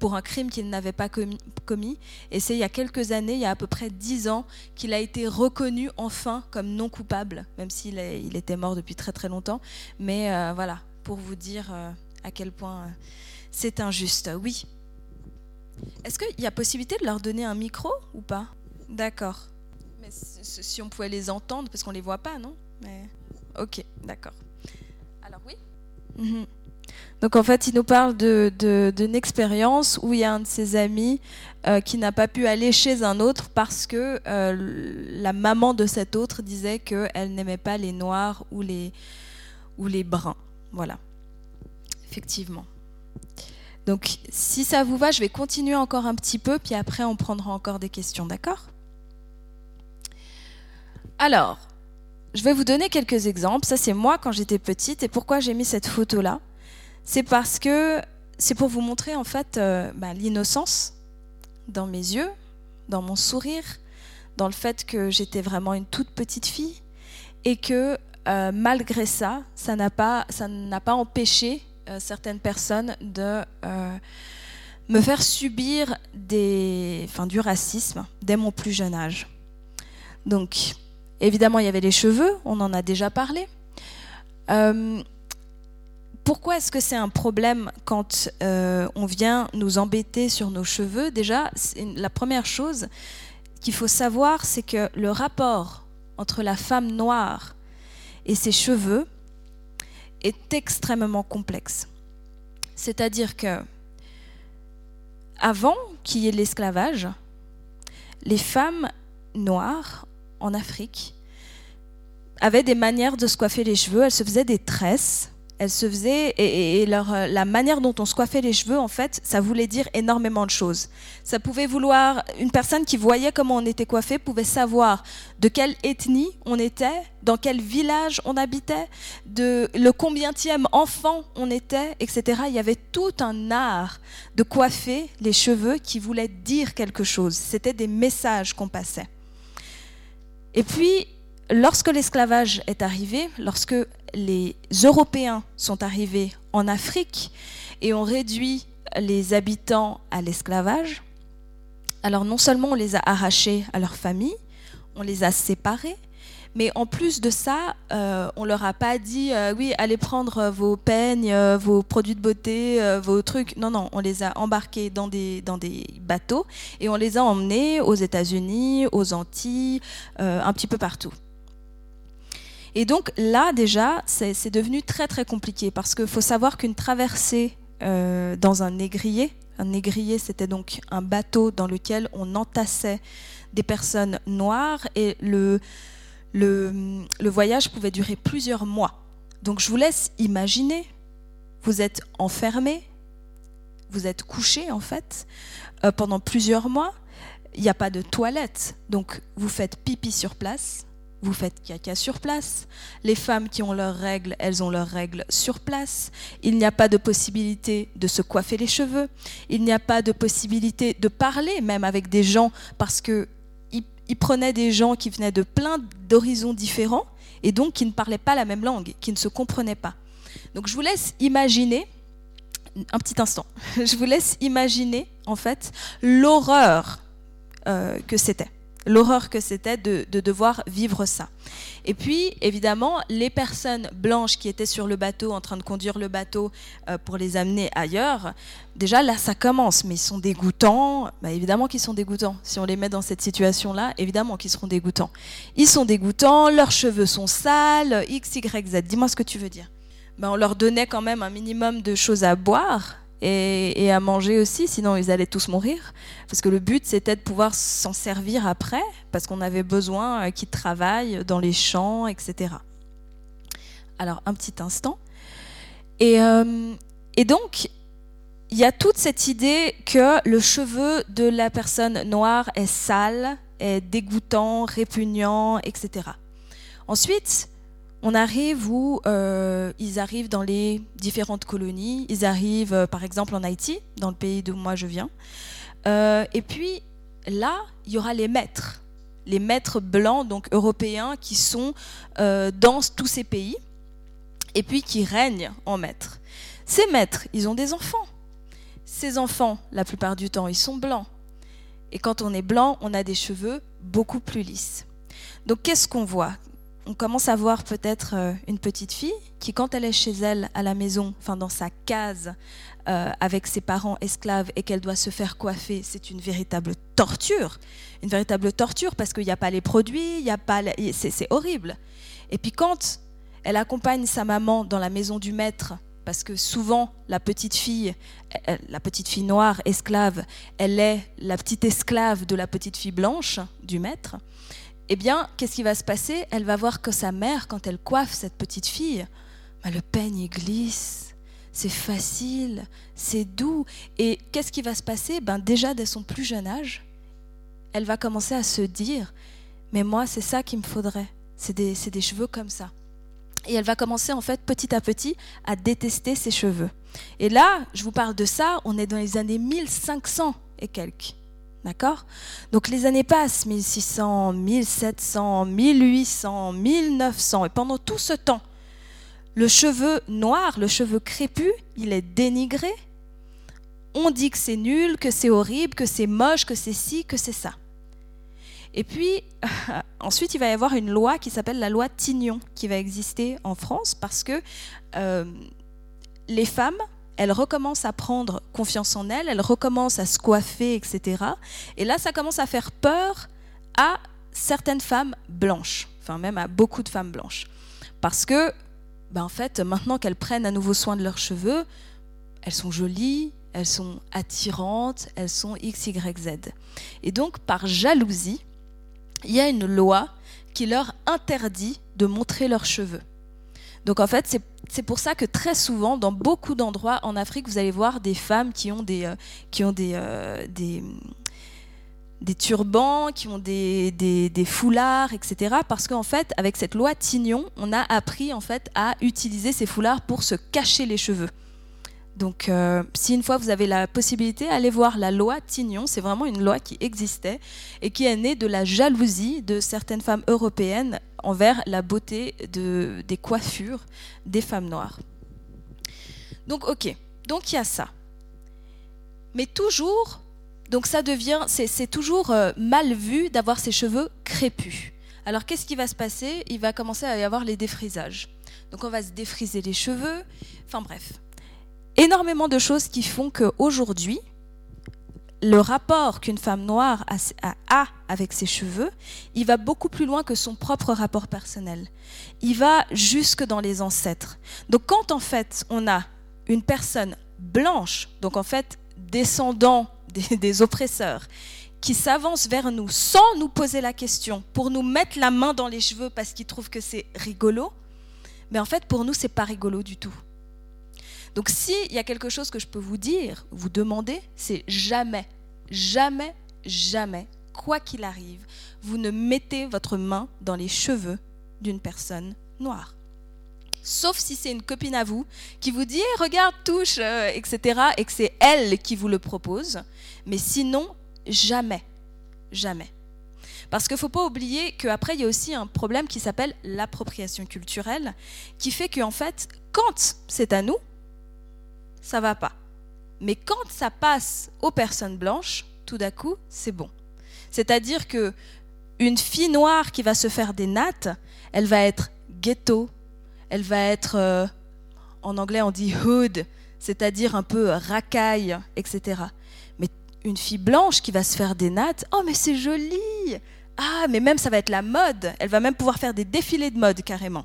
pour un crime qu'il n'avait pas commis. Et c'est il y a quelques années, il y a à peu près 10 ans, qu'il a été reconnu enfin comme non coupable, même s'il était mort depuis très très longtemps. Mais voilà, pour vous dire euh, à quel point euh, c'est injuste. Oui. Est-ce qu'il y a possibilité de leur donner un micro ou pas? D'accord. Mais si on pouvait les entendre, parce qu'on les voit pas, non? Ok, d'accord. Alors oui? Mhm. Donc en fait, il nous parle d'une expérience où il y a un de ses amis euh, qui n'a pas pu aller chez un autre parce que la maman de cet autre disait qu'elle n'aimait pas les noirs ou les, ou les bruns. Voilà. Effectivement. Donc si ça vous va, je vais continuer encore un petit peu, puis après on prendra encore des questions, d'accord? Alors, je vais vous donner quelques exemples. Ça, c'est moi quand j'étais petite. Et pourquoi j'ai mis cette photo-là? C'est parce que c'est pour vous montrer en fait euh, bah, l'innocence dans mes yeux, dans mon sourire, dans le fait que j'étais vraiment une toute petite fille et que euh, malgré ça, ça n'a pas, empêché euh, certaines personnes de euh, me faire subir des, du racisme dès mon plus jeune âge. Donc, évidemment, il y avait les cheveux, on en a déjà parlé. Pourquoi est-ce que c'est un problème quand on vient nous embêter sur nos cheveux? Déjà, la première chose qu'il faut savoir, c'est que le rapport entre la femme noire et ses cheveux est extrêmement complexe. C'est-à-dire que avant qu'il y ait l'esclavage, les femmes noires en Afrique avaient des manières de se coiffer les cheveux. Elles se faisaient des tresses. Elles se faisaient et, leur, euh, la manière dont on se coiffait les cheveux, en fait, ça voulait dire énormément de choses. Ça pouvait vouloir une personne qui voyait comment on était coiffé pouvait savoir de quelle ethnie on était, dans quel village on habitait, de le combientième enfant on était, etc. Il y avait tout un art de coiffer les cheveux qui voulait dire quelque chose. C'était des messages qu'on passait. Et puis, lorsque l'esclavage est arrivé, lorsque les Européens sont arrivés en Afrique et ont réduit les habitants à l'esclavage, alors non seulement on les a arrachés à leur famille, on les a séparés, Mais en plus de ça, euh, on leur a pas dit euh, oui, allez prendre vos peignes, euh, vos produits de beauté, euh, vos trucs. Non, non, on les a embarqués dans des, dans des bateaux et on les a emmenés aux États-Unis, aux Antilles, euh, un petit peu partout. Et donc là, déjà, c'est devenu très très compliqué parce qu'il faut savoir qu'une traversée euh, dans un négrier, un négrier c'était donc un bateau dans lequel on entassait des personnes noires et le voyage pouvait durer plusieurs mois. Donc je vous laisse imaginer, vous êtes enfermé, vous êtes couché en fait euh, pendant plusieurs mois, il n'y a pas de toilette, donc vous faites pipi sur place, vous faites caca sur place. Les femmes qui ont leurs règles, elles ont leurs règles sur place. Il n'y a pas de possibilité de se coiffer les cheveux. Il n'y a pas de possibilité de parler même avec des gens parce que ils, prenaient des gens qui venaient de plein d'horizons différents et donc qui ne parlaient pas la même langue, qui ne se comprenaient pas. Donc je vous laisse imaginer un petit instant. Je vous laisse imaginer en fait l'horreur euh, que c'était l'horreur que c'était de, de, devoir vivre ça. Et puis, évidemment, les personnes blanches qui étaient sur le bateau, en train de conduire le bateau euh, pour les amener ailleurs, déjà là, ça commence, mais ils sont dégoûtants. Bah, évidemment qu'ils sont dégoûtants. Si on les met dans cette situation-là, évidemment qu'ils seront dégoûtants. Ils sont dégoûtants, leurs cheveux sont sales, X, Y, Z. Dis-moi ce que tu veux dire. Bah, on leur donnait quand même un minimum de choses à boire et, à manger aussi, sinon ils allaient tous mourir. Parce que le but, c'était de pouvoir s'en servir après, parce qu'on avait besoin qu'ils travaillent dans les champs, etc. Alors, un petit instant. Et, euh, et donc, il y a toute cette idée que le cheveu de la personne noire est sale, est dégoûtant, répugnant, etc. Ensuite, on arrive où euh, ils arrivent dans les différentes colonies. Ils arrivent, euh, par exemple, en Haïti, dans le pays d'où moi je viens. Euh, et puis là, il y aura les maîtres, les maîtres blancs, donc européens, qui sont dans tous ces pays, et puis qui règnent en maîtres. Ces maîtres, ils ont des enfants. Ces enfants, la plupart du temps, ils sont blancs. Et quand on est blanc, on a des cheveux beaucoup plus lisses. Donc qu'est-ce qu'on voit? On commence à voir peut-être euh, une petite fille qui, quand elle est chez elle à la maison, enfin dans sa case, euh, avec ses parents esclaves et qu'elle doit se faire coiffer, c'est une véritable torture, une véritable torture parce qu'il n'y a pas les produits, il y a pas, c'est horrible. Et puis quand elle accompagne sa maman dans la maison du maître, parce que souvent la petite fille, elle, la petite fille noire esclave, elle est la petite esclave de la petite fille blanche du maître eh bien, qu'est-ce qui va se passer? Elle va voir que sa mère, quand elle coiffe cette petite fille, bah, le peigne il glisse, c'est facile, c'est doux. Et qu'est-ce qui va se passer? Ben, Déjà, dès son plus jeune âge, elle va commencer à se dire, mais moi, c'est ça qu'il me faudrait, c'est des, des cheveux comme ça. Et elle va commencer, en fait, petit à petit, à détester ses cheveux. Et là, je vous parle de ça, on est dans les années 1500 et quelques. D'accord? Donc les années passent, 1600, 1700, 1800, 1900, et pendant tout ce temps, le cheveu noir, le cheveu crépus, il est dénigré. On dit que c'est nul, que c'est horrible, que c'est moche, que c'est ci, que c'est ça. Et puis, ensuite, il va y avoir une loi qui s'appelle la loi Tignon, qui va exister en France parce que euh, les femmes elle recommence à prendre confiance en elle, elle recommence à se coiffer, etc. Et là, ça commence à faire peur à certaines femmes blanches, enfin même à beaucoup de femmes blanches. Parce que, ben en fait, maintenant qu'elles prennent à nouveau soin de leurs cheveux, elles sont jolies, elles sont attirantes, elles sont X, Y, Z. Et donc, par jalousie, il y a une loi qui leur interdit de montrer leurs cheveux. Donc en fait, c'est pour ça que très souvent, dans beaucoup d'endroits en Afrique, vous allez voir des femmes qui ont des, euh, euh, turbans, qui ont des, des, des foulards, etc. Parce qu'en fait, avec cette loi Tignon, on a appris en fait à utiliser ces foulards pour se cacher les cheveux. Donc, euh, si une fois vous avez la possibilité, allez voir la loi Tignon. C'est vraiment une loi qui existait et qui est née de la jalousie de certaines femmes européennes envers la beauté de, des coiffures des femmes noires. Donc, ok, donc il y a ça. Mais toujours, donc ça devient, c'est toujours euh, mal vu d'avoir ses cheveux crépus. Alors qu'est-ce qui va se passer? Il va commencer à y avoir les défrisages. Donc on va se défriser les cheveux, enfin bref. Énormément de choses qui font qu'aujourd'hui, le rapport qu'une femme noire a, avec ses cheveux, il va beaucoup plus loin que son propre rapport personnel. Il va jusque dans les ancêtres. Donc quand en fait on a une personne blanche, donc en fait descendant des, oppresseurs, qui s'avance vers nous sans nous poser la question, pour nous mettre la main dans les cheveux parce qu'ils trouvent que c'est rigolo, mais en fait pour nous c'est pas rigolo du tout. Donc s'il y a quelque chose que je peux vous dire, vous demander, c'est jamais, jamais, jamais, quoi qu'il arrive, vous ne mettez votre main dans les cheveux d'une personne noire. Sauf si c'est une copine à vous qui vous dit eh, regarde, touche, euh, etc. et que c'est elle qui vous le propose. Mais sinon, Jamais. Jamais. Parce qu'il ne faut pas oublier qu'après, il y a aussi un problème qui s'appelle l'appropriation culturelle, qui fait qu'en fait, quand c'est à nous, ça va pas. Mais quand ça passe aux personnes blanches, tout d'un coup, c'est bon. C'est-à-dire que une fille noire qui va se faire des nattes, elle va être ghetto, elle va être, euh, en anglais on dit hood, c'est-à-dire un peu racaille, etc une fille blanche qui va se faire des nattes, oh mais c'est joli Ah, mais même ça va être la mode, elle va même pouvoir faire des défilés de mode carrément.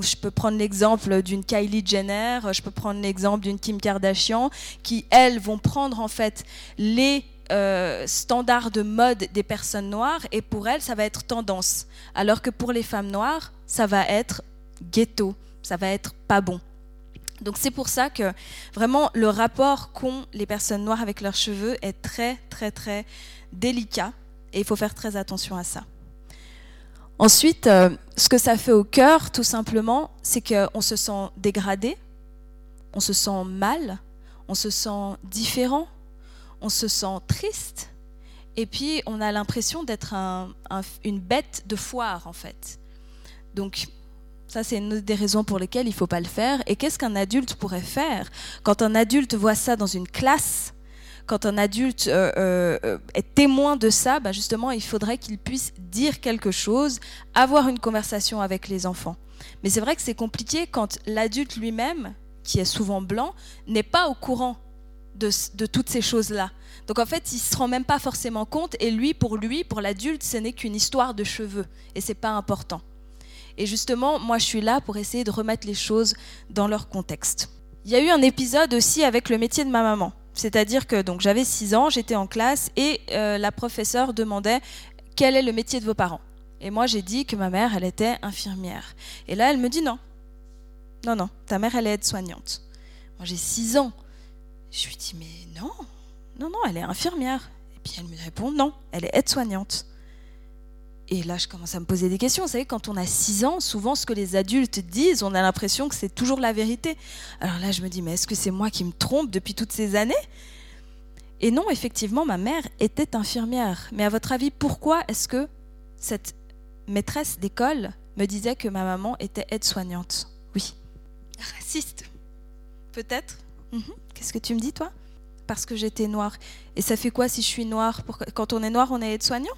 Je peux prendre l'exemple d'une Kylie Jenner, je peux prendre l'exemple d'une Kim Kardashian, qui elles vont prendre en fait les euh, standards de mode des personnes noires et pour elles ça va être tendance, alors que pour les femmes noires ça va être ghetto, ça va être pas bon. Donc c'est pour ça que vraiment le rapport qu'ont les personnes noires avec leurs cheveux est très très très délicat et il faut faire très attention à ça. Ensuite, euh, ce que ça fait au cœur, tout simplement, c'est qu'on se sent dégradé, on se sent mal, on se sent différent, on se sent triste, et puis on a l'impression d'être une bête de foire en fait. Donc ça, c'est une des raisons pour lesquelles il ne faut pas le faire. Et qu'est-ce qu'un adulte pourrait faire quand un adulte voit ça dans une classe quand un adulte euh, euh, est témoin de ça, bah, justement, il faudrait qu'il puisse dire quelque chose, avoir une conversation avec les enfants. Mais c'est vrai que c'est compliqué quand l'adulte lui-même, qui est souvent blanc, n'est pas au courant de, de toutes ces choses-là. Donc en fait, il se rend même pas forcément compte, et lui, pour lui, pour l'adulte, ce n'est qu'une histoire de cheveux, et c'est pas important. Et justement, moi, je suis là pour essayer de remettre les choses dans leur contexte. Il y a eu un épisode aussi avec le métier de ma maman. C'est-à-dire que donc j'avais 6 ans, j'étais en classe et euh, la professeure demandait quel est le métier de vos parents. Et moi, j'ai dit que ma mère, elle était infirmière. Et là, elle me dit non. Non, non, ta mère, elle est aide-soignante. Moi, j'ai 6 ans. Je lui dis, mais non, non, non, elle est infirmière. Et puis elle me répond, non, elle est aide-soignante. Et là, je commence à me poser des questions. Vous savez, quand on a 6 ans, souvent ce que les adultes disent, on a l'impression que c'est toujours la vérité. Alors là, je me dis, mais est-ce que c'est moi qui me trompe depuis toutes ces années? Et non, effectivement, ma mère était infirmière. Mais à votre avis, pourquoi est-ce que cette maîtresse d'école me disait que ma maman était aide-soignante? Oui. Raciste Peut-être mhm. Qu'est-ce que tu me dis, toi? Parce que j'étais noire. Et ça fait quoi si je suis noire? Quand on est noire, on est aide-soignant?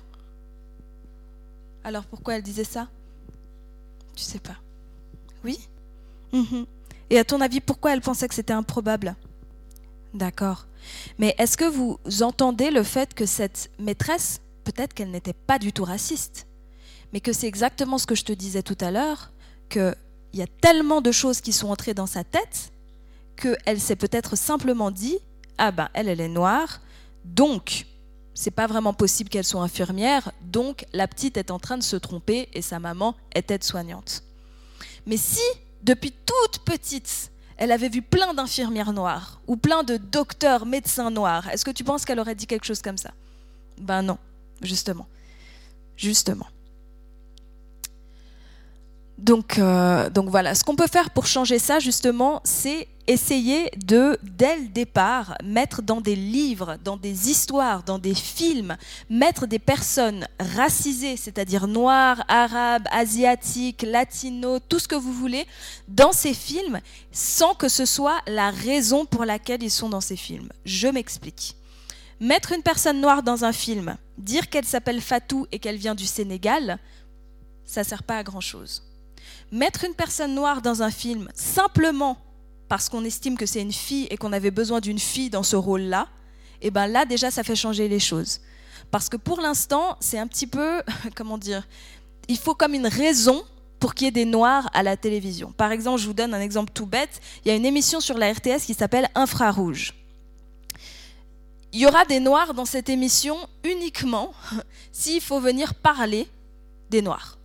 Alors pourquoi elle disait ça? Tu sais pas. Oui? Mhm. Et à ton avis, pourquoi elle pensait que c'était improbable? D'accord. Mais est-ce que vous entendez le fait que cette maîtresse, peut-être qu'elle n'était pas du tout raciste, mais que c'est exactement ce que je te disais tout à l'heure, qu'il y a tellement de choses qui sont entrées dans sa tête qu'elle s'est peut-être simplement dit Ah ben, elle, elle est noire, donc c'est pas vraiment possible qu'elle soit infirmière, donc la petite est en train de se tromper et sa maman est aide-soignante. Mais si, depuis toute petite, elle avait vu plein d'infirmières noires ou plein de docteurs, médecins noirs, est-ce que tu penses qu'elle aurait dit quelque chose comme ça? Ben non, justement. Justement. Donc, euh, donc voilà, ce qu'on peut faire pour changer ça, justement, c'est essayer de, dès le départ, mettre dans des livres, dans des histoires, dans des films, mettre des personnes racisées, c'est-à-dire noires, arabes, asiatiques, latinos, tout ce que vous voulez, dans ces films, sans que ce soit la raison pour laquelle ils sont dans ces films. Je m'explique. Mettre une personne noire dans un film, dire qu'elle s'appelle Fatou et qu'elle vient du Sénégal, ça sert pas à grand-chose. Mettre une personne noire dans un film simplement parce qu'on estime que c'est une fille et qu'on avait besoin d'une fille dans ce rôle-là, et eh ben là déjà ça fait changer les choses. Parce que pour l'instant, c'est un petit peu, comment dire, il faut comme une raison pour qu'il y ait des noirs à la télévision. Par exemple, je vous donne un exemple tout bête, il y a une émission sur la RTS qui s'appelle Infrarouge. Il y aura des noirs dans cette émission uniquement s'il faut venir parler des noirs.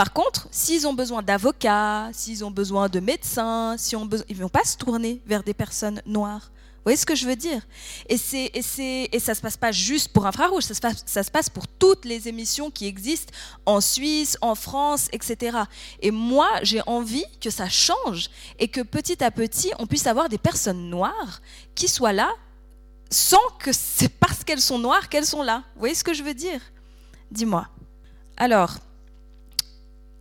Par contre, s'ils ont besoin d'avocats, s'ils ont besoin de médecins, ils ne vont pas se tourner vers des personnes noires. Vous voyez ce que je veux dire? Et, et, et ça ne se passe pas juste pour Infrarouge, ça se, passe, ça se passe pour toutes les émissions qui existent en Suisse, en France, etc. Et moi, j'ai envie que ça change et que petit à petit, on puisse avoir des personnes noires qui soient là sans que c'est parce qu'elles sont noires qu'elles sont là. Vous voyez ce que je veux dire? Dis-moi. Alors,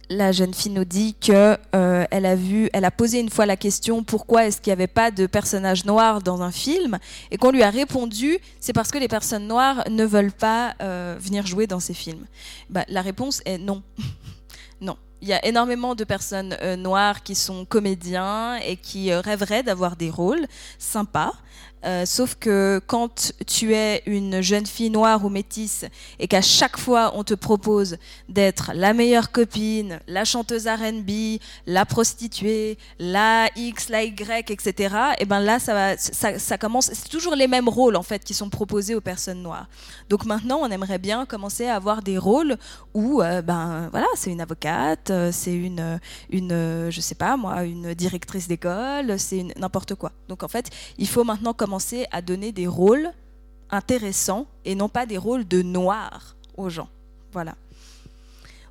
la jeune fille nous dit que euh, elle a vu, elle a posé une fois la question pourquoi est-ce qu'il n'y avait pas de personnage noir dans un film? Et qu'on lui a répondu c'est parce que les personnes noires ne veulent pas euh, venir jouer dans ces films. Bah, la réponse est non, non. Il y a énormément de personnes euh, noires qui sont comédiens et qui rêveraient d'avoir des rôles sympas. Euh, sauf que quand tu es une jeune fille noire ou métisse et qu'à chaque fois on te propose d'être la meilleure copine, la chanteuse R&B, la prostituée, la X, la Y, etc. Et ben là ça, commence. C'est toujours les mêmes rôles en fait qui sont proposés aux personnes noires. Donc maintenant on aimerait bien commencer à avoir des rôles où euh, ben voilà c'est une avocate, euh, c'est une une je sais pas moi une directrice d'école, c'est n'importe quoi. Donc en fait il faut maintenant commencer à donner des rôles intéressants et non pas des rôles de noir aux gens. Voilà.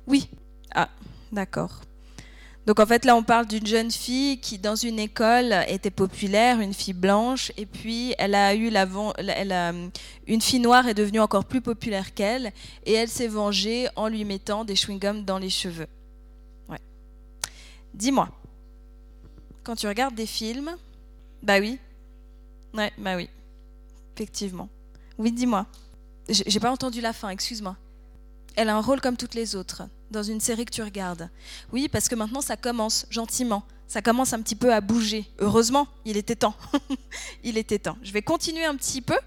Oui. Ah, d'accord. Donc en fait là on parle d'une jeune fille qui dans une école était populaire, une fille blanche, et puis elle a eu la, elle une fille noire est devenue encore plus populaire qu'elle, et elle s'est vengée en lui mettant des chewing-gums dans les cheveux. Ouais. Dis-moi, quand tu regardes des films, bah oui, Ouais, bah oui. Effectivement. Oui, dis-moi. J'ai pas entendu la fin, excuse-moi. Elle a un rôle comme toutes les autres, dans une série que tu regardes. Oui, parce que maintenant ça commence, gentiment. Ça commence un petit peu à bouger. Heureusement, il était temps. il était temps. Je vais continuer un petit peu.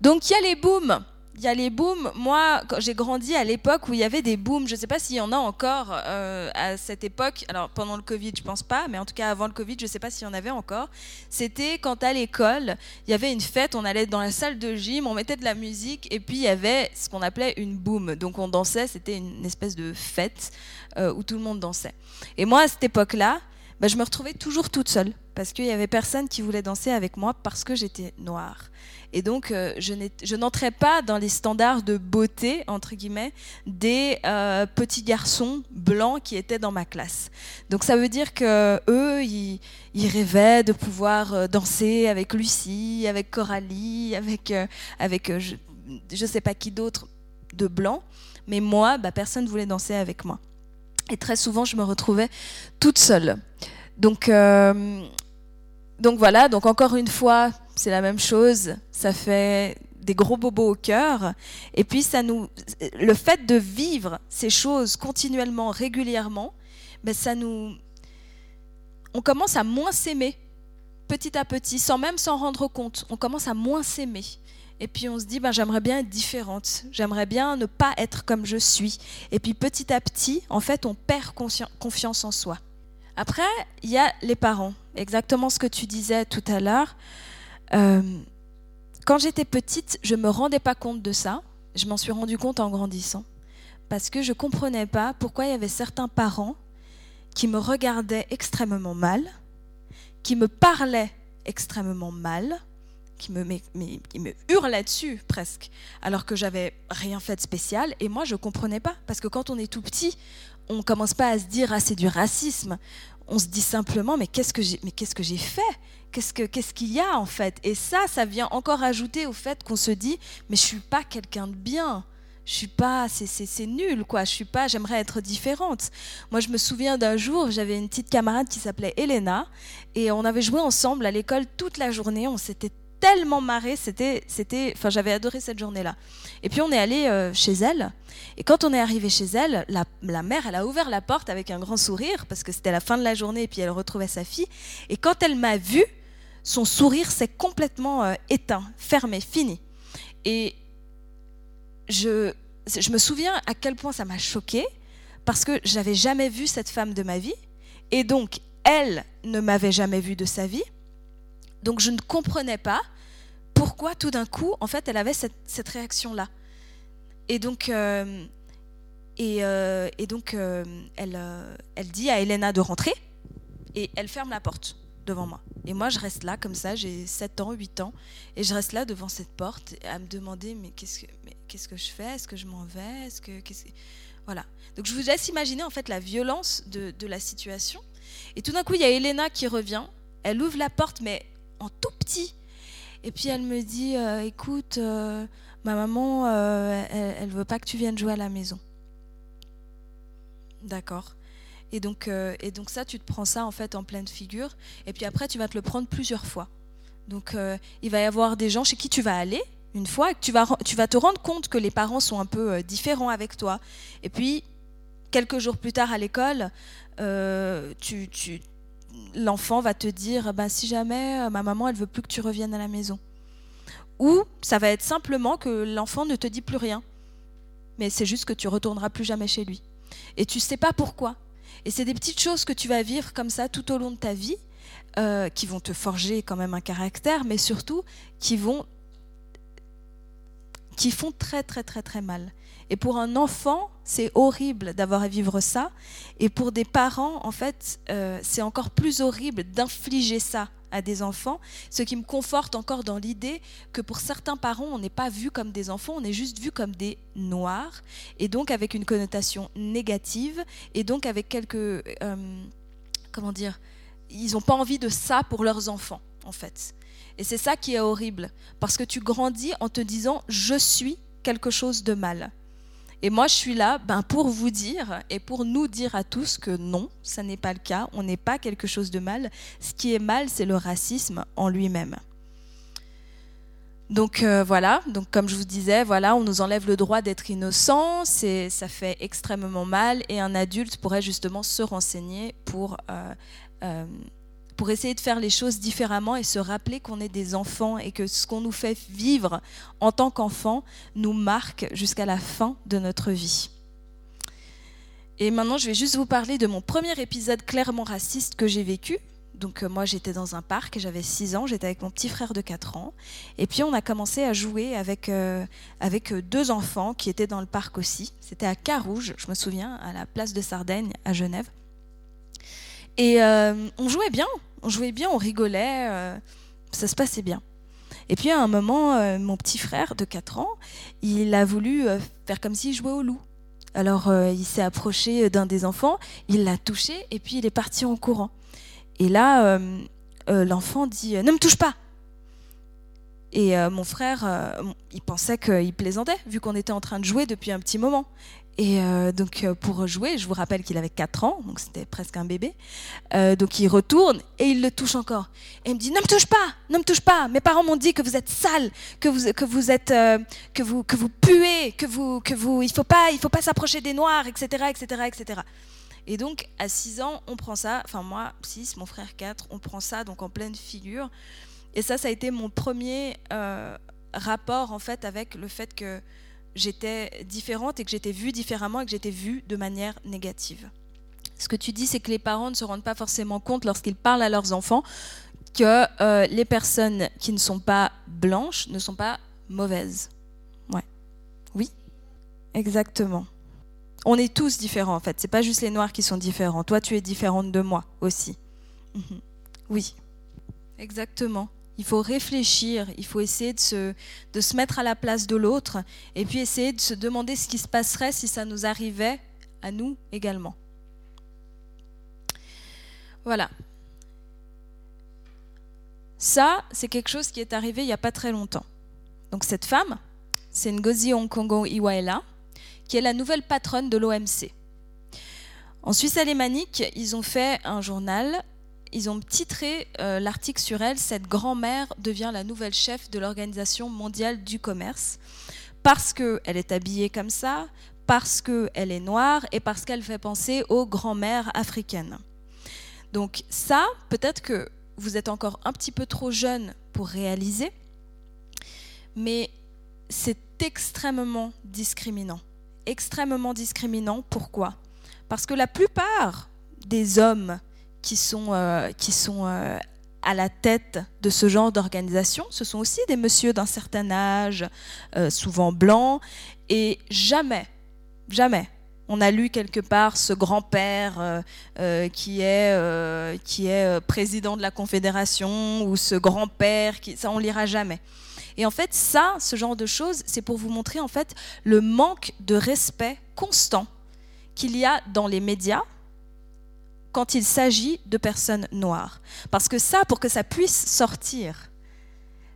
Donc il y a les booms il y a les booms. Moi, j'ai grandi à l'époque où il y avait des booms. Je ne sais pas s'il y en a encore euh, à cette époque. Alors, pendant le Covid, je pense pas, mais en tout cas, avant le Covid, je ne sais pas s'il y en avait encore. C'était quand à l'école, il y avait une fête, on allait dans la salle de gym, on mettait de la musique, et puis il y avait ce qu'on appelait une boom. Donc, on dansait, c'était une espèce de fête euh, où tout le monde dansait. Et moi, à cette époque-là, bah, je me retrouvais toujours toute seule parce qu'il y avait personne qui voulait danser avec moi parce que j'étais noire. Et donc, euh, je n'entrais pas dans les standards de beauté, entre guillemets, des euh, petits garçons blancs qui étaient dans ma classe. Donc, ça veut dire que eux, ils, rêvaient de pouvoir euh, danser avec Lucie, avec Coralie, avec, avec je ne sais pas qui d'autre de blanc. Mais moi, bah, personne ne voulait danser avec moi. Et très souvent, je me retrouvais toute seule. Donc, donc voilà, donc encore une fois, c'est la même chose. Ça fait des gros bobos au cœur. Et puis, ça nous, le fait de vivre ces choses continuellement, régulièrement, ben ça nous, on commence à moins s'aimer petit à petit, sans même s'en rendre compte. On commence à moins s'aimer. Et puis on se dit, ben, j'aimerais bien être différente, j'aimerais bien ne pas être comme je suis. Et puis petit à petit, en fait, on perd confiance en soi. Après, il y a les parents, exactement ce que tu disais tout à l'heure. Euh, quand j'étais petite, je ne me rendais pas compte de ça. Je m'en suis rendu compte en grandissant. Parce que je ne comprenais pas pourquoi il y avait certains parents qui me regardaient extrêmement mal, qui me parlaient extrêmement mal, qui me, hurlaient dessus presque, alors que j'avais rien fait de spécial. Et moi, je ne comprenais pas. Parce que quand on est tout petit, on commence pas à se dire ah c'est du racisme. On se dit simplement mais qu'est-ce que j'ai mais qu'est-ce que j'ai fait? Qu'est-ce que qu'est-ce qu'il y a en fait? Et ça, ça vient encore ajouter au fait qu'on se dit mais je suis pas quelqu'un de bien. Je suis pas, c'est nul quoi. Je suis pas, j'aimerais être différente. Moi, je me souviens d'un jour, j'avais une petite camarade qui s'appelait Elena et on avait joué ensemble à l'école toute la journée. On s'était tellement marré. C'était, c'était, enfin, j'avais adoré cette journée-là. Et puis on est allé euh, chez elle. Et quand on est arrivé chez elle, la, mère, elle a ouvert la porte avec un grand sourire parce que c'était la fin de la journée et puis elle retrouvait sa fille. Et quand elle m'a vue, son sourire s'est complètement euh, éteint, fermé, fini. Et je, je me souviens à quel point ça m'a choqué parce que j'avais jamais vu cette femme de ma vie. Et donc, elle ne m'avait jamais vue de sa vie. Donc, je ne comprenais pas pourquoi tout d'un coup, en fait, elle avait cette, réaction-là. Et donc, euh, et, euh, et, donc elle, elle dit à Elena de rentrer et elle ferme la porte devant moi. Et moi, je reste là comme ça, j'ai 7 ans, 8 ans, et je reste là devant cette porte à me demander mais qu'est-ce que, mais qu'est-ce que je fais? Est-ce que je m'en vais? Est-ce que, qu'est-ce Voilà. Donc je vous laisse imaginer en fait la violence de, de la situation. Et tout d'un coup, il y a Elena qui revient, elle ouvre la porte, mais en tout petit. Et puis elle me dit euh, écoute, euh, ma maman, euh, elle, veut pas que tu viennes jouer à la maison. D'accord. Et donc, et donc ça, tu te prends ça en fait en pleine figure. Et puis après, tu vas te le prendre plusieurs fois. Donc il va y avoir des gens chez qui tu vas aller une fois que tu vas, tu vas te rendre compte que les parents sont un peu différents avec toi. Et puis, quelques jours plus tard à l'école, tu, tu, l'enfant va te dire, bah, si jamais ma maman, elle veut plus que tu reviennes à la maison. Ou ça va être simplement que l'enfant ne te dit plus rien. Mais c'est juste que tu retourneras plus jamais chez lui. Et tu sais pas pourquoi. Et c'est des petites choses que tu vas vivre comme ça tout au long de ta vie, euh, qui vont te forger quand même un caractère, mais surtout qui vont qui font très très très très mal. Et pour un enfant, c'est horrible d'avoir à vivre ça. Et pour des parents, en fait, euh, c'est encore plus horrible d'infliger ça à des enfants, ce qui me conforte encore dans l'idée que pour certains parents, on n'est pas vu comme des enfants, on est juste vu comme des noirs, et donc avec une connotation négative, et donc avec quelques... Euh, comment dire Ils n'ont pas envie de ça pour leurs enfants, en fait. Et c'est ça qui est horrible, parce que tu grandis en te disant, je suis quelque chose de mal. Et moi, je suis là ben, pour vous dire et pour nous dire à tous que non, ça n'est pas le cas. On n'est pas quelque chose de mal. Ce qui est mal, c'est le racisme en lui-même. Donc euh, voilà, donc comme je vous disais, voilà, on nous enlève le droit d'être innocent, c'est, ça fait extrêmement mal, et un adulte pourrait justement se renseigner pour euh, euh, pour essayer de faire les choses différemment et se rappeler qu'on est des enfants et que ce qu'on nous fait vivre en tant qu'enfants nous marque jusqu'à la fin de notre vie. Et maintenant, je vais juste vous parler de mon premier épisode clairement raciste que j'ai vécu. Donc euh, moi, j'étais dans un parc, j'avais 6 ans, j'étais avec mon petit frère de 4 ans. Et puis on a commencé à jouer avec, euh, avec euh, deux enfants qui étaient dans le parc aussi. C'était à Carouge, je me souviens, à la place de Sardaigne, à Genève. Et on jouait bien, on jouait bien, on rigolait, euh, ça se passait bien. Et puis à un moment, euh, mon petit frère de 4 ans, il a voulu euh, faire comme s'il jouait au loup. Alors il s'est approché d'un des enfants, il l'a touché et puis il est parti en courant. Et là, l'enfant dit Ne me touche pas Et mon frère, il pensait qu'il plaisantait, vu qu'on était en train de jouer depuis un petit moment. Et euh, donc euh, pour jouer, je vous rappelle qu'il avait 4 ans, donc c'était presque un bébé. Euh, donc il retourne et il le touche encore. Et il me dit ne me touche pas, ne me touche pas. Mes parents m'ont dit que vous êtes sale, que vous que vous êtes que vous que vous puez, que vous que vous il faut pas il faut pas s'approcher des noirs, etc etc etc. Et donc à 6 ans, on prend ça. Enfin moi 6, mon frère 4, on prend ça donc en pleine figure. Et ça, ça a été mon premier rapport en fait avec le fait que j'étais différente et que j'étais vue différemment et que j'étais vue de manière négative. Ce que tu dis, c'est que les parents ne se rendent pas forcément compte lorsqu'ils parlent à leurs enfants que euh, les personnes qui ne sont pas blanches ne sont pas mauvaises. Ouais. Oui, exactement. On est tous différents en fait. C'est pas juste les noirs qui sont différents. Toi, tu es différente de moi aussi. Mhm. Oui, exactement. Il faut réfléchir, il faut essayer de se, mettre à la place de l'autre et puis essayer de se demander ce qui se passerait si ça nous arrivait à nous également. Voilà. Ça, c'est quelque chose qui est arrivé il n'y a pas très longtemps. Donc cette femme, c'est Ngozi Onkongo Iweala, qui est la nouvelle patronne de l'OMC. En Suisse alémanique, ils ont fait un journal ils ont titré euh, l'article sur elle Cette grand-mère devient la nouvelle chef de l'Organisation mondiale du commerce parce qu'elle est habillée comme ça, parce qu'elle est noire et parce qu'elle fait penser aux grand-mères africaines. Donc ça, peut-être que vous êtes encore un petit peu trop jeune pour réaliser, mais c'est extrêmement discriminant. Extrêmement discriminant. Pourquoi? Parce que la plupart des hommes qui sont, euh, qui sont euh, à la tête de ce genre d'organisation, ce sont aussi des messieurs d'un certain âge, euh, souvent blancs, et jamais, jamais, on a lu quelque part ce grand-père qui est, qui est président de la Confédération ou ce grand-père qui, ça on lira jamais. Et en fait, ça, ce genre de choses, c'est pour vous montrer en fait le manque de respect constant qu'il y a dans les médias quand il s'agit de personnes noires. Parce que ça, pour que ça puisse sortir,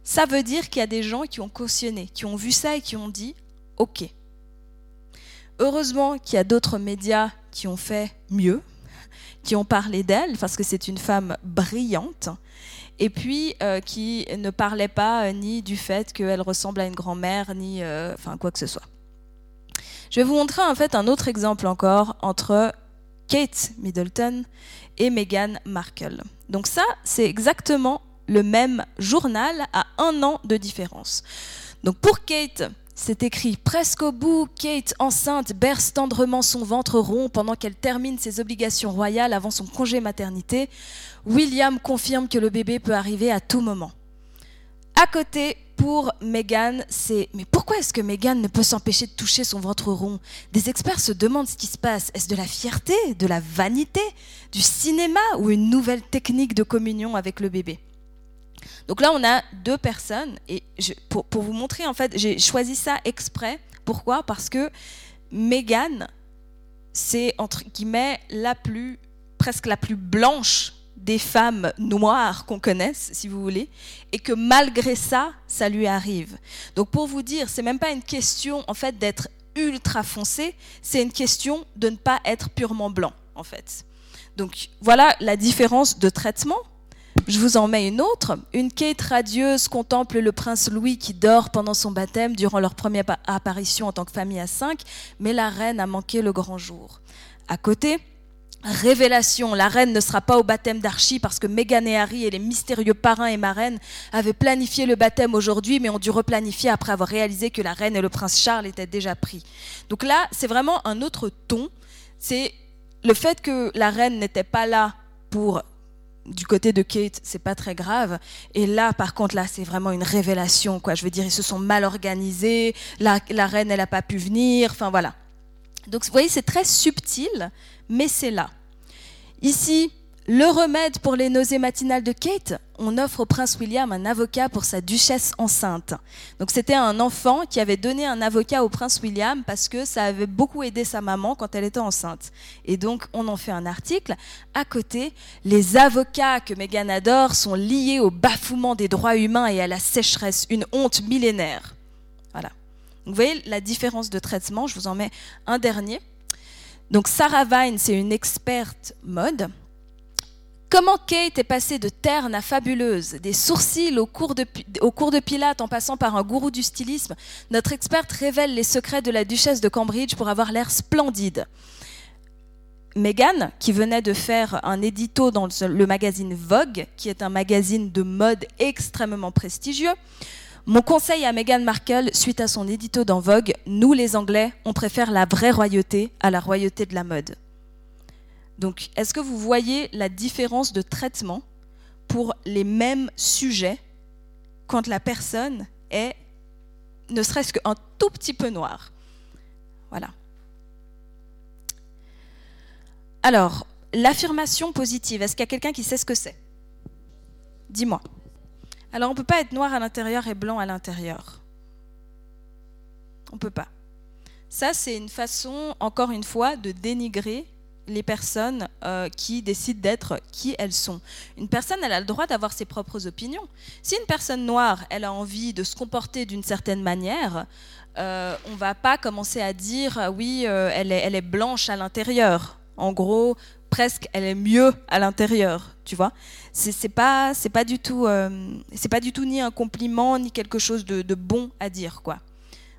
ça veut dire qu'il y a des gens qui ont cautionné, qui ont vu ça et qui ont dit OK. Heureusement qu'il y a d'autres médias qui ont fait mieux, qui ont parlé d'elle, parce que c'est une femme brillante, et puis euh, qui ne parlait pas euh, ni du fait qu'elle ressemble à une grand-mère, ni euh, quoi que ce soit. Je vais vous montrer en fait un autre exemple encore entre Kate Middleton et Meghan Markle. Donc ça, c'est exactement le même journal à un an de différence. Donc pour Kate, c'est écrit presque au bout, Kate, enceinte, berce tendrement son ventre rond pendant qu'elle termine ses obligations royales avant son congé maternité. William confirme que le bébé peut arriver à tout moment. À côté, pour Meghan, c'est mais pourquoi est-ce que Meghan ne peut s'empêcher de toucher son ventre rond? Des experts se demandent ce qui se passe. Est-ce de la fierté, de la vanité, du cinéma ou une nouvelle technique de communion avec le bébé? Donc là, on a deux personnes et pour, pour, vous montrer, en fait, j'ai choisi ça exprès. Pourquoi? Parce que Meghan, c'est entre guillemets la plus, presque la plus blanche des femmes noires qu'on connaisse, si vous voulez, et que malgré ça, ça lui arrive. Donc pour vous dire, c'est même pas une question en fait d'être ultra foncé, c'est une question de ne pas être purement blanc en fait. Donc voilà la différence de traitement. Je vous en mets une autre. Une Kate radieuse contemple le prince Louis qui dort pendant son baptême durant leur première apparition en tant que famille à cinq, mais la reine a manqué le grand jour. À côté, révélation. La reine ne sera pas au baptême d'Archie parce que Meghan et Harry et les mystérieux parrains et marraines avaient planifié le baptême aujourd'hui, mais ont dû replanifier après avoir réalisé que la reine et le prince Charles étaient déjà pris. Donc là, c'est vraiment un autre ton. C'est le fait que la reine n'était pas là pour du côté de Kate, c'est pas très grave. Et là, par contre, là, c'est vraiment une révélation, quoi. Je veux dire, ils se sont mal organisés. La, la reine, elle n'a pas pu venir. Enfin, voilà. Donc, vous voyez, c'est très subtil mais c'est là. Ici, le remède pour les nausées matinales de Kate, on offre au prince William un avocat pour sa duchesse enceinte. Donc c'était un enfant qui avait donné un avocat au prince William parce que ça avait beaucoup aidé sa maman quand elle était enceinte. Et donc on en fait un article. À côté, les avocats que Meghan adore sont liés au bafouement des droits humains et à la sécheresse, une honte millénaire. Voilà. vous voyez la différence de traitement. Je vous en mets un dernier. Donc Sarah Vine, c'est une experte mode. Comment Kate est passée de terne à fabuleuse, des sourcils au cours, de, au cours de Pilate en passant par un gourou du stylisme, notre experte révèle les secrets de la duchesse de Cambridge pour avoir l'air splendide. Meghan, qui venait de faire un édito dans le magazine Vogue, qui est un magazine de mode extrêmement prestigieux, mon conseil à Meghan Markle, suite à son édito dans Vogue, nous les Anglais, on préfère la vraie royauté à la royauté de la mode. Donc, est-ce que vous voyez la différence de traitement pour les mêmes sujets quand la personne est ne serait-ce qu'un tout petit peu noire? Voilà. Alors, l'affirmation positive, est-ce qu'il y a quelqu'un qui sait ce que c'est? Dis-moi. Alors on ne peut pas être noir à l'intérieur et blanc à l'intérieur. On ne peut pas. Ça, c'est une façon, encore une fois, de dénigrer les personnes euh, qui décident d'être qui elles sont. Une personne, elle a le droit d'avoir ses propres opinions. Si une personne noire, elle a envie de se comporter d'une certaine manière, euh, on ne va pas commencer à dire, oui, euh, elle, est, elle est blanche à l'intérieur. En gros, presque elle est mieux à l'intérieur, tu vois. C'est pas c'est pas du tout euh, c'est pas du tout ni un compliment ni quelque chose de, bon à dire quoi.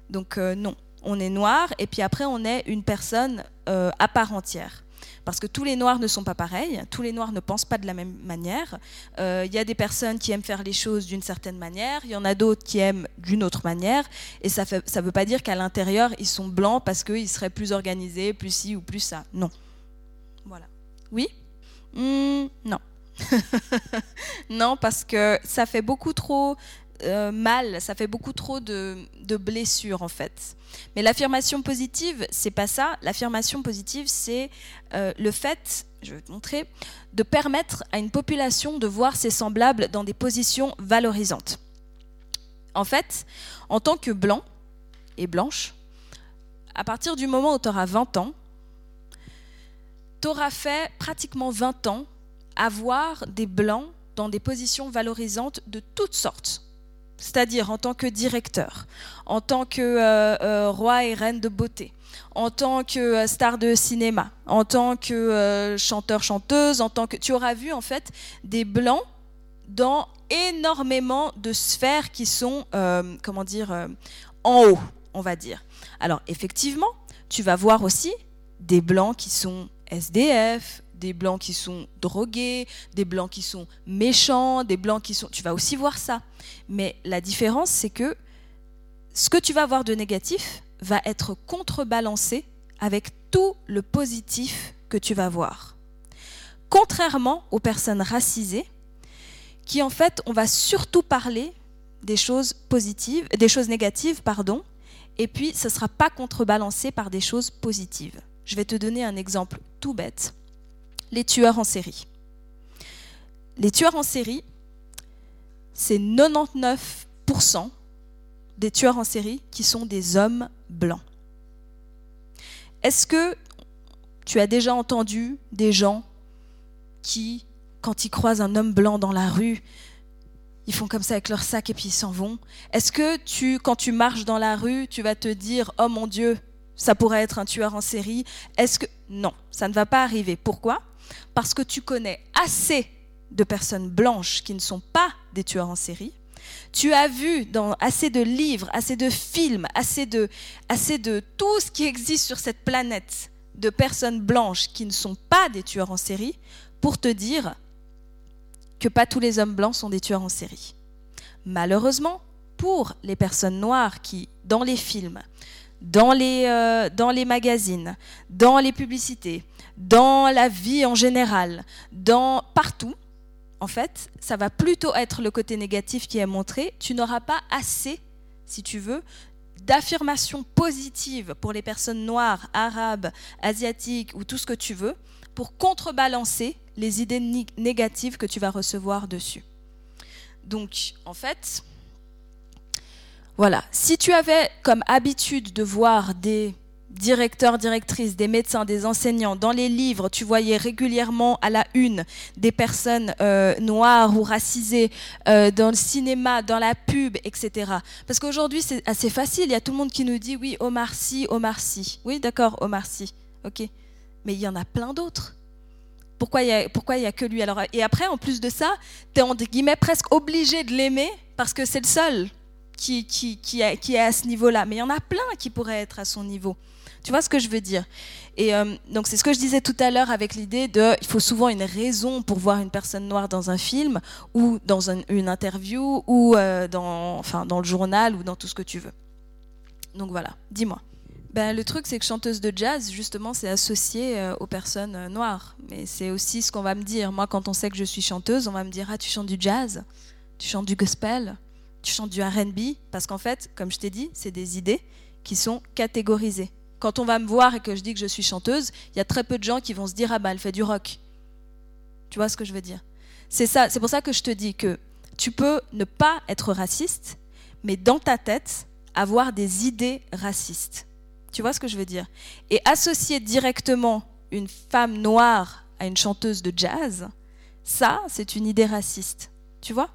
Donc euh, non, on est noir et puis après on est une personne euh, à part entière. Parce que tous les noirs ne sont pas pareils, tous les noirs ne pensent pas de la même manière. Il y a des personnes qui aiment faire les choses d'une certaine manière, il y en a d'autres qui aiment d'une autre manière, et ça ne veut pas dire qu'à l'intérieur ils sont blancs parce qu'ils seraient plus organisés, plus ci ou plus ça. Non. Voilà. Oui? Hmm, Non. non, parce que ça fait beaucoup trop euh, mal, ça fait beaucoup trop de, blessures en fait. Mais l'affirmation positive, c'est pas ça. L'affirmation positive, c'est euh, le fait, je vais te montrer, de permettre à une population de voir ses semblables dans des positions valorisantes. En fait, en tant que blanc et blanche, à partir du moment où tu auras 20 ans, tu auras fait pratiquement 20 ans à voir des blancs dans des positions valorisantes de toutes sortes. C'est-à-dire en tant que directeur, en tant que euh, euh, roi et reine de beauté, en tant que euh, star de cinéma, en tant que chanteur-chanteuse, en tant que... Tu auras vu en fait des blancs dans énormément de sphères qui sont, comment dire, en haut, on va dire. Alors effectivement, tu vas voir aussi des blancs qui sont SDF, des blancs qui sont drogués, des blancs qui sont méchants, des blancs qui sont... Tu vas aussi voir ça. Mais la différence, c'est que ce que tu vas voir de négatif va être contrebalancé avec tout le positif que tu vas voir. Contrairement aux personnes racisées, qui en fait, on va surtout parler des choses positives, des choses négatives, pardon, et puis ce ne sera pas contrebalancé par des choses positives. Je vais te donner un exemple tout bête. Les tueurs en série. Les tueurs en série, c'est 99% des tueurs en série qui sont des hommes blancs. Est-ce que tu as déjà entendu des gens qui, quand ils croisent un homme blanc dans la rue, ils font comme ça avec leur sac et puis ils s'en vont? Est-ce que tu, quand tu marches dans la rue, tu vas te dire, oh mon Dieu, ça pourrait être un tueur en série. Est-ce que non, ça ne va pas arriver. Pourquoi? Parce que tu connais assez de personnes blanches qui ne sont pas des tueurs en série. Tu as vu dans assez de livres, assez de films, assez de, assez de tout ce qui existe sur cette planète de personnes blanches qui ne sont pas des tueurs en série pour te dire que pas tous les hommes blancs sont des tueurs en série. Malheureusement, pour les personnes noires qui, dans les films, dans les, euh, dans les magazines, dans les publicités, dans la vie en général, dans partout, en fait, ça va plutôt être le côté négatif qui est montré. Tu n'auras pas assez, si tu veux, d'affirmations positives pour les personnes noires, arabes, asiatiques ou tout ce que tu veux, pour contrebalancer les idées négatives que tu vas recevoir dessus. Donc, en fait, voilà. Si tu avais comme habitude de voir des directeurs, directrices, des médecins, des enseignants, dans les livres, tu voyais régulièrement à la une des personnes euh, noires ou racisées euh, dans le cinéma, dans la pub, etc. Parce qu'aujourd'hui, c'est assez facile. Il y a tout le monde qui nous dit oui, Omar Sy, Omar Sy. Oui, d'accord, Omar Sy. Ok. Mais il y en a plein d'autres. Pourquoi il n'y a, que lui? Alors, Et après, en plus de ça, tu es en guillemets presque obligé de l'aimer parce que c'est le seul qui, est à ce niveau-là, mais il y en a plein qui pourraient être à son niveau. Tu vois ce que je veux dire? Et euh, donc c'est ce que je disais tout à l'heure avec l'idée de, il faut souvent une raison pour voir une personne noire dans un film ou dans une interview ou euh, dans le journal ou dans tout ce que tu veux. Donc voilà, dis-moi. Ben, le truc, c'est que chanteuse de jazz, justement, c'est associé euh, aux personnes noires. Mais c'est aussi ce qu'on va me dire. Moi, quand on sait que je suis chanteuse, on va me dire Ah, tu chantes du jazz? Tu chantes du gospel? Tu chantes du RB, parce qu'en fait, comme je t'ai dit, c'est des idées qui sont catégorisées. Quand on va me voir et que je dis que je suis chanteuse, il y a très peu de gens qui vont se dire ah bah elle fait du rock. Tu vois ce que je veux dire? C'est ça, c'est pour ça que je te dis que tu peux ne pas être raciste, mais dans ta tête avoir des idées racistes. Tu vois ce que je veux dire? Et associer directement une femme noire à une chanteuse de jazz, ça, c'est une idée raciste. Tu vois?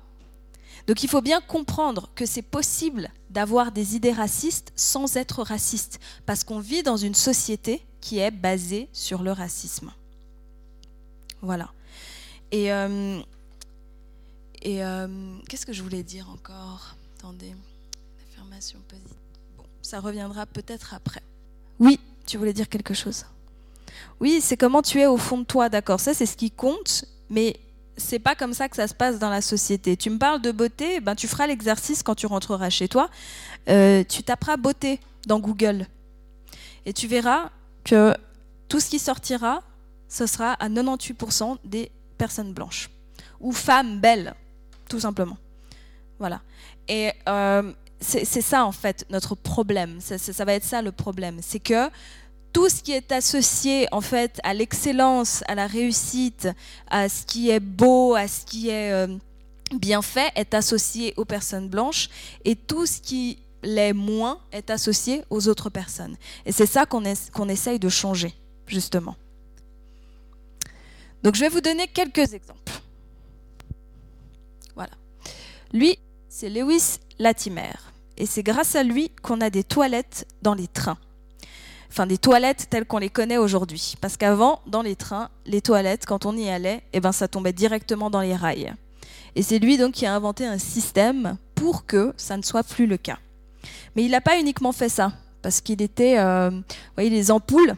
Donc il faut bien comprendre que c'est possible d'avoir des idées racistes sans être raciste, parce qu'on vit dans une société qui est basée sur le racisme. Voilà. Et, euh, euh, qu'est-ce que je voulais dire encore? Attendez, l'affirmation positive. Bon, ça reviendra peut-être après. Oui, tu voulais dire quelque chose? Oui, c'est comment tu es au fond de toi, d'accord Ça, c'est ce qui compte, mais c'est pas comme ça que ça se passe dans la société. Tu me parles de beauté, ben tu feras l'exercice quand tu rentreras chez toi. Euh, tu taperas beauté dans Google et tu verras que tout ce qui sortira, ce sera à 98% des personnes blanches ou femmes belles, tout simplement. Voilà. Et euh, c'est ça en fait notre problème. Ça, ça va être ça le problème, c'est que tout ce qui est associé en fait à l'excellence, à la réussite, à ce qui est beau, à ce qui est euh, bien fait est associé aux personnes blanches et tout ce qui l'est moins est associé aux autres personnes. Et c'est ça qu'on qu'on essaye de changer, justement. Donc je vais vous donner quelques exemples. Voilà. Lui, c'est Lewis Latimer. Et c'est grâce à lui qu'on a des toilettes dans les trains enfin des toilettes telles qu'on les connaît aujourd'hui. Parce qu'avant, dans les trains, les toilettes, quand on y allait, eh ben, ça tombait directement dans les rails. Et c'est lui donc qui a inventé un système pour que ça ne soit plus le cas. Mais il n'a pas uniquement fait ça, parce qu'il était, euh, vous voyez, les ampoules,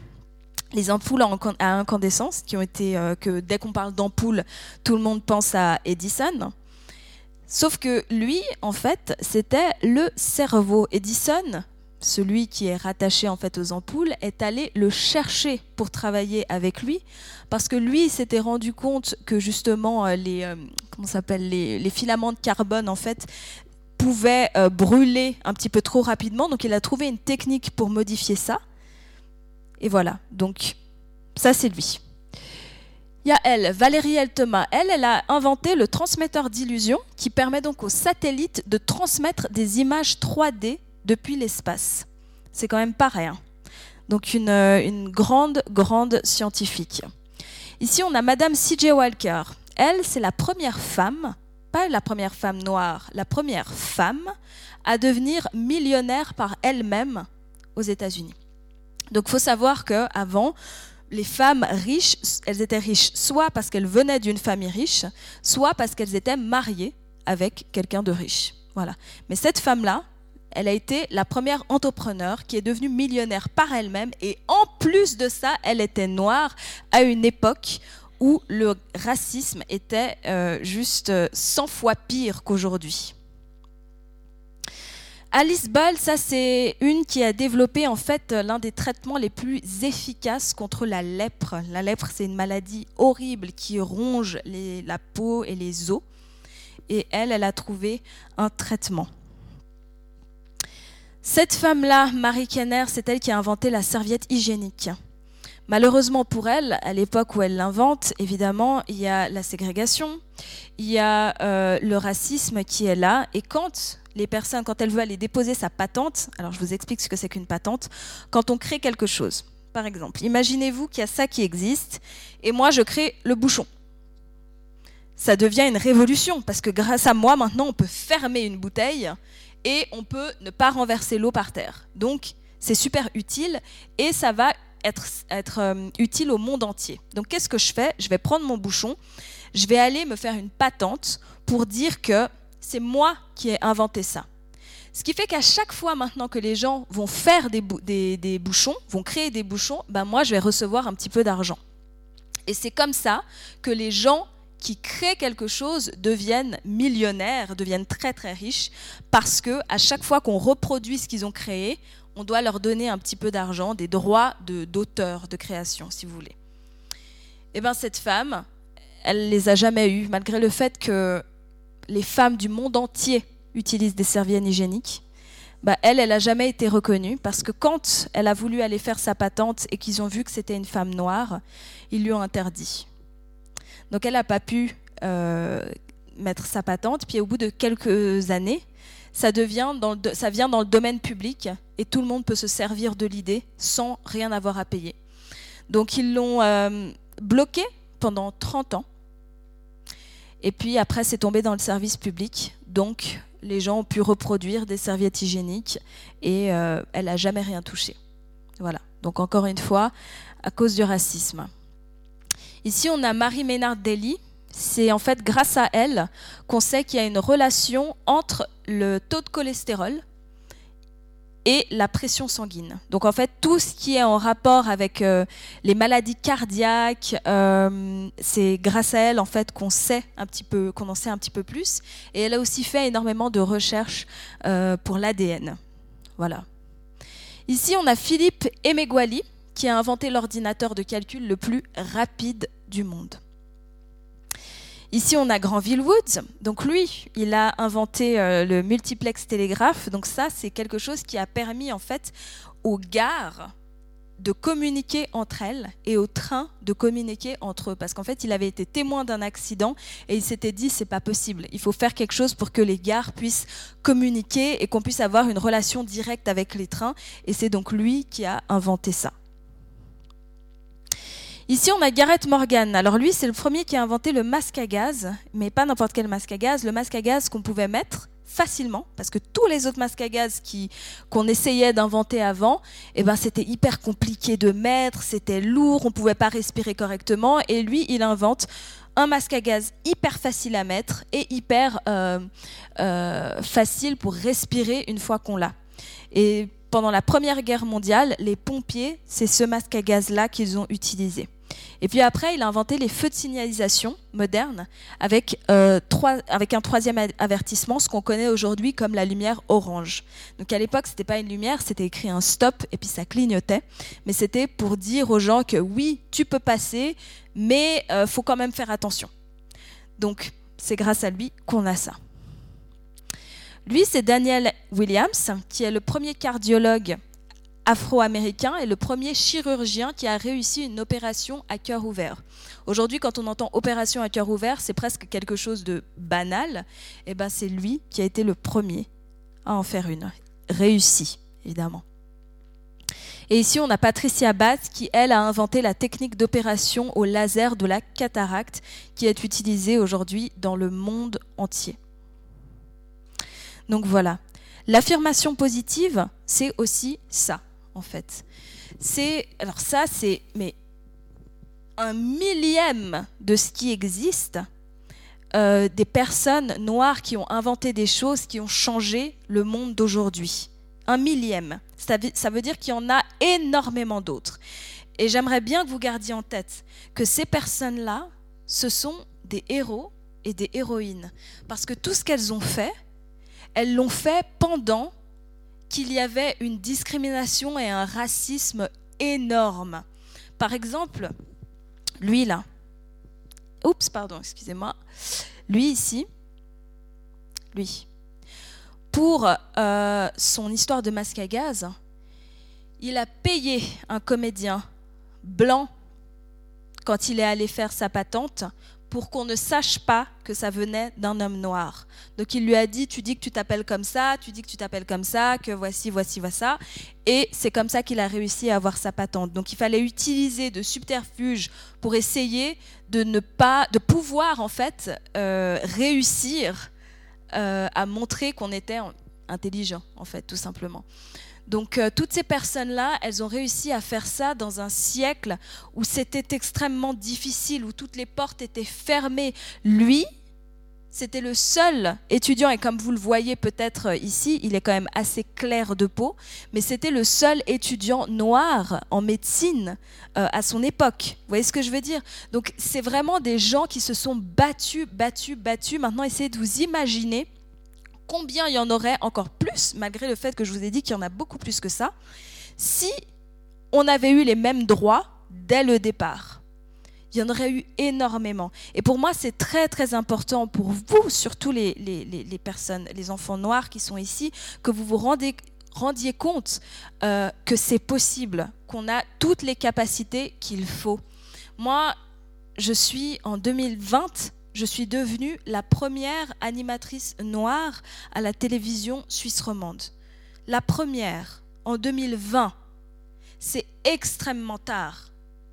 les ampoules à incandescence, qui ont été, euh, que dès qu'on parle d'ampoules, tout le monde pense à Edison. Sauf que lui, en fait, c'était le cerveau. Edison, celui qui est rattaché en fait aux ampoules, est allé le chercher pour travailler avec lui, parce que lui s'était rendu compte que justement euh, les, euh, comment s'appelle, les, filaments de carbone en fait pouvaient euh, brûler un petit peu trop rapidement, donc il a trouvé une technique pour modifier ça. Et voilà, donc ça c'est lui. Il y a elle, Valérie El. Elle, elle a inventé le transmetteur d'illusion qui permet donc aux satellites de transmettre des images 3D depuis l'espace. C'est quand même pas rien. Donc une, euh, grande, grande scientifique. Ici, on a Madame C.J. Walker. Elle, c'est la première femme, pas la première femme noire, la première femme à devenir millionnaire par elle-même aux États-Unis. Donc, faut savoir qu'avant, les femmes riches, elles étaient riches soit parce qu'elles venaient d'une famille riche, soit parce qu'elles étaient mariées avec quelqu'un de riche. Voilà. Mais cette femme-là, elle a été la première entrepreneur qui est devenue millionnaire par elle-même et en plus de ça, elle était noire à une époque où le racisme était euh, juste 100 fois pire qu'aujourd'hui. Alice Ball, ça c'est une qui a développé en fait l'un des traitements les plus efficaces contre la lèpre. La lèpre, c'est une maladie horrible qui ronge la peau et les os. Et elle, elle a trouvé un traitement. Cette femme-là, Marie Kenner, c'est elle qui a inventé la serviette hygiénique. Malheureusement pour elle, à l'époque où elle l'invente, évidemment, il y a la ségrégation, il y a euh, le racisme qui est là. Et quand les personnes, quand elle veut aller déposer sa patente, alors je vous explique ce que c'est qu'une patente, quand on crée quelque chose, par exemple, imaginez-vous qu'il y a ça qui existe, et moi je crée le bouchon. Ça devient une révolution, parce que grâce à moi, maintenant, on peut fermer une bouteille et on peut ne pas renverser l'eau par terre. Donc c'est super utile et ça va être, être euh, utile au monde entier. Donc qu'est-ce que je fais? Je vais prendre mon bouchon, je vais aller me faire une patente pour dire que c'est moi qui ai inventé ça. Ce qui fait qu'à chaque fois maintenant que les gens vont faire des, des, bouchons, vont créer des bouchons, ben moi je vais recevoir un petit peu d'argent. Et c'est comme ça que les gens qui créent quelque chose deviennent millionnaires, deviennent très très riches, parce que à chaque fois qu'on reproduit ce qu'ils ont créé, on doit leur donner un petit peu d'argent, des droits d'auteur, de, création, si vous voulez. Et eh bien cette femme, elle les a jamais eus, malgré le fait que les femmes du monde entier utilisent des serviettes hygiéniques. Bah, elle, elle n'a jamais été reconnue parce que quand elle a voulu aller faire sa patente et qu'ils ont vu que c'était une femme noire, ils lui ont interdit. Donc elle n'a pas pu euh, mettre sa patente. Puis au bout de quelques années, ça, vient dans le domaine public et tout le monde peut se servir de l'idée sans rien avoir à payer. Donc ils l'ont euh, bloqué pendant 30 ans. Et puis après, c'est tombé dans le service public. Donc les gens ont pu reproduire des serviettes hygiéniques et euh, elle n'a jamais rien touché. Voilà. Donc encore une fois, à cause du racisme. Ici, on a Marie Ménard Dely. C'est en fait grâce à elle qu'on sait qu'il y a une relation entre le taux de cholestérol et la pression sanguine. Donc en fait, tout ce qui est en rapport avec euh, les maladies cardiaques, euh, c'est grâce à elle en fait qu'on sait un petit peu, qu'on en sait un petit peu plus. Et elle a aussi fait énormément de recherches euh, pour l'ADN. Voilà. Ici, on a Philippe Emeguali qui a inventé l'ordinateur de calcul le plus rapide du monde. Ici, on a Granville Woods. Donc lui, il a inventé euh, le multiplex télégraphe. Donc ça, c'est quelque chose qui a permis en fait aux gares de communiquer entre elles et aux trains de communiquer entre eux parce qu'en fait il avait été témoin d'un accident et il s'était dit c'est pas possible il faut faire quelque chose pour que les gares puissent communiquer et qu'on puisse avoir une relation directe avec les trains et c'est donc lui qui a inventé ça Ici, on a Garrett Morgan. Alors lui, c'est le premier qui a inventé le masque à gaz, mais pas n'importe quel masque à gaz, le masque à gaz qu'on pouvait mettre facilement, parce que tous les autres masques à gaz qu'on essayait d'inventer avant, eh ben, c'était hyper compliqué de mettre, c'était lourd, on ne pouvait pas respirer correctement, et lui, il invente un masque à gaz hyper facile à mettre et hyper euh, euh, facile pour respirer une fois qu'on l'a. Et pendant la Première Guerre mondiale, les pompiers, c'est ce masque à gaz-là qu'ils ont utilisé. Et puis après, il a inventé les feux de signalisation modernes avec, euh, un troisième avertissement, ce qu'on connaît aujourd'hui comme la lumière orange. Donc à l'époque, ce n'était pas une lumière, c'était écrit un stop et puis ça clignotait. Mais c'était pour dire aux gens que oui, tu peux passer, mais euh, faut quand même faire attention. Donc c'est grâce à lui qu'on a ça. Lui, c'est Daniel Williams, qui est le premier cardiologue afro-américain et le premier chirurgien qui a réussi une opération à cœur ouvert. Aujourd'hui, quand on entend opération à cœur ouvert, c'est presque quelque chose de banal. Et eh ben, c'est lui qui a été le premier à en faire une, réussi évidemment. Et ici, on a Patricia Bass qui, elle, a inventé la technique d'opération au laser de la cataracte qui est utilisée aujourd'hui dans le monde entier. Donc voilà. L'affirmation positive, c'est aussi ça, en fait. C'est alors ça, c'est mais un millième de ce qui existe. Euh, des personnes noires qui ont inventé des choses qui ont changé le monde d'aujourd'hui. Un millième. Ça ça veut dire qu'il y en a énormément d'autres. Et j'aimerais bien que vous gardiez en tête que ces personnes-là, ce sont des héros et des héroïnes. Parce que tout ce qu'elles ont fait, elles l'ont fait pendant qu'il y avait une discrimination et un racisme énorme. Par exemple, lui là, oups, pardon, excusez-moi, lui ici, lui, pour euh, son histoire de masque à gaz, il a payé un comédien blanc quand il est allé faire sa patente pour qu'on ne sache pas que ça venait d'un homme noir. Donc il lui a dit, tu dis que tu t'appelles comme ça, tu dis que tu t'appelles comme ça, que voici, voici, voici ça. Et c'est comme ça qu'il a réussi à avoir sa patente. Donc il fallait utiliser de subterfuges pour essayer de ne pas, de pouvoir en fait euh, réussir euh, à montrer qu'on était intelligent, en fait, tout simplement. Donc euh, toutes ces personnes-là, elles ont réussi à faire ça dans un siècle où c'était extrêmement difficile, où toutes les portes étaient fermées. Lui, c'était le seul étudiant, et comme vous le voyez peut-être euh, ici, il est quand même assez clair de peau, mais c'était le seul étudiant noir en médecine euh, à son époque. Vous voyez ce que je veux dire? Donc c'est vraiment des gens qui se sont battus, battus, battus. Maintenant, essayez de vous imaginer combien il y en aurait encore plus, malgré le fait que je vous ai dit qu'il y en a beaucoup plus que ça, si on avait eu les mêmes droits dès le départ. Il y en aurait eu énormément. Et pour moi, c'est très très important pour vous, surtout les, les, personnes, les enfants noirs qui sont ici, que vous vous rendez, rendiez compte euh, que c'est possible, qu'on a toutes les capacités qu'il faut. Moi, je suis en 2020 je suis devenue la première animatrice noire à la télévision suisse romande. La première, en 2020. C'est extrêmement tard.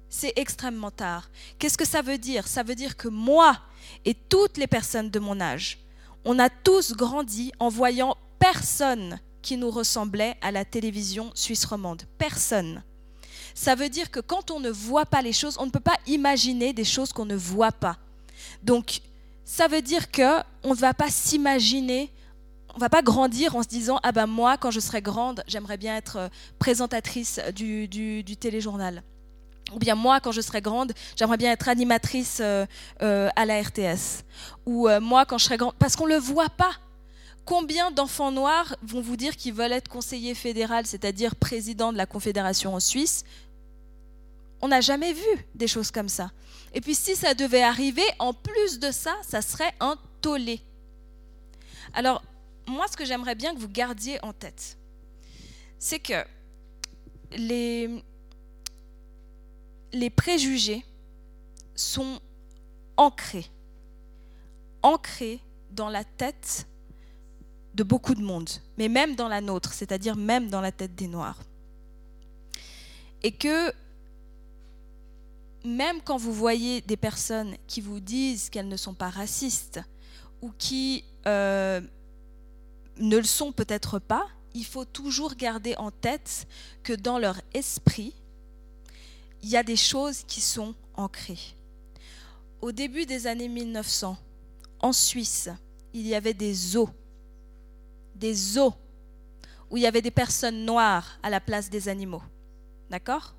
C'est extrêmement tard. Qu'est-ce que ça veut dire? Ça veut dire que moi et toutes les personnes de mon âge, on a tous grandi en voyant personne qui nous ressemblait à la télévision suisse romande. Personne. Ça veut dire que quand on ne voit pas les choses, on ne peut pas imaginer des choses qu'on ne voit pas. Donc, ça veut dire que on ne va pas s'imaginer, on va pas grandir en se disant ah ben moi quand je serai grande, j'aimerais bien être euh, présentatrice du, téléjournal. Ou bien moi, quand je serai grande, j'aimerais bien être animatrice euh, euh, à la RTS. Ou moi, quand je serai grande, parce qu'on ne le voit pas. Combien d'enfants noirs vont vous dire qu'ils veulent être conseiller fédéral, c'est-à-dire président de la Confédération en Suisse? On n'a jamais vu des choses comme ça. Et puis si ça devait arriver, en plus de ça, ça serait un tollé. Alors, moi, ce que j'aimerais bien que vous gardiez en tête, c'est que les, préjugés sont ancrés, ancrés dans la tête de beaucoup de monde, mais même dans la nôtre, c'est-à-dire même dans la tête des Noirs. Et que même quand vous voyez des personnes qui vous disent qu'elles ne sont pas racistes ou qui euh, ne le sont peut-être pas, il faut toujours garder en tête que dans leur esprit, il y a des choses qui sont ancrées. Au début des années 1900, en Suisse, il y avait des eaux, des eaux où il y avait des personnes noires à la place des animaux. D'accord?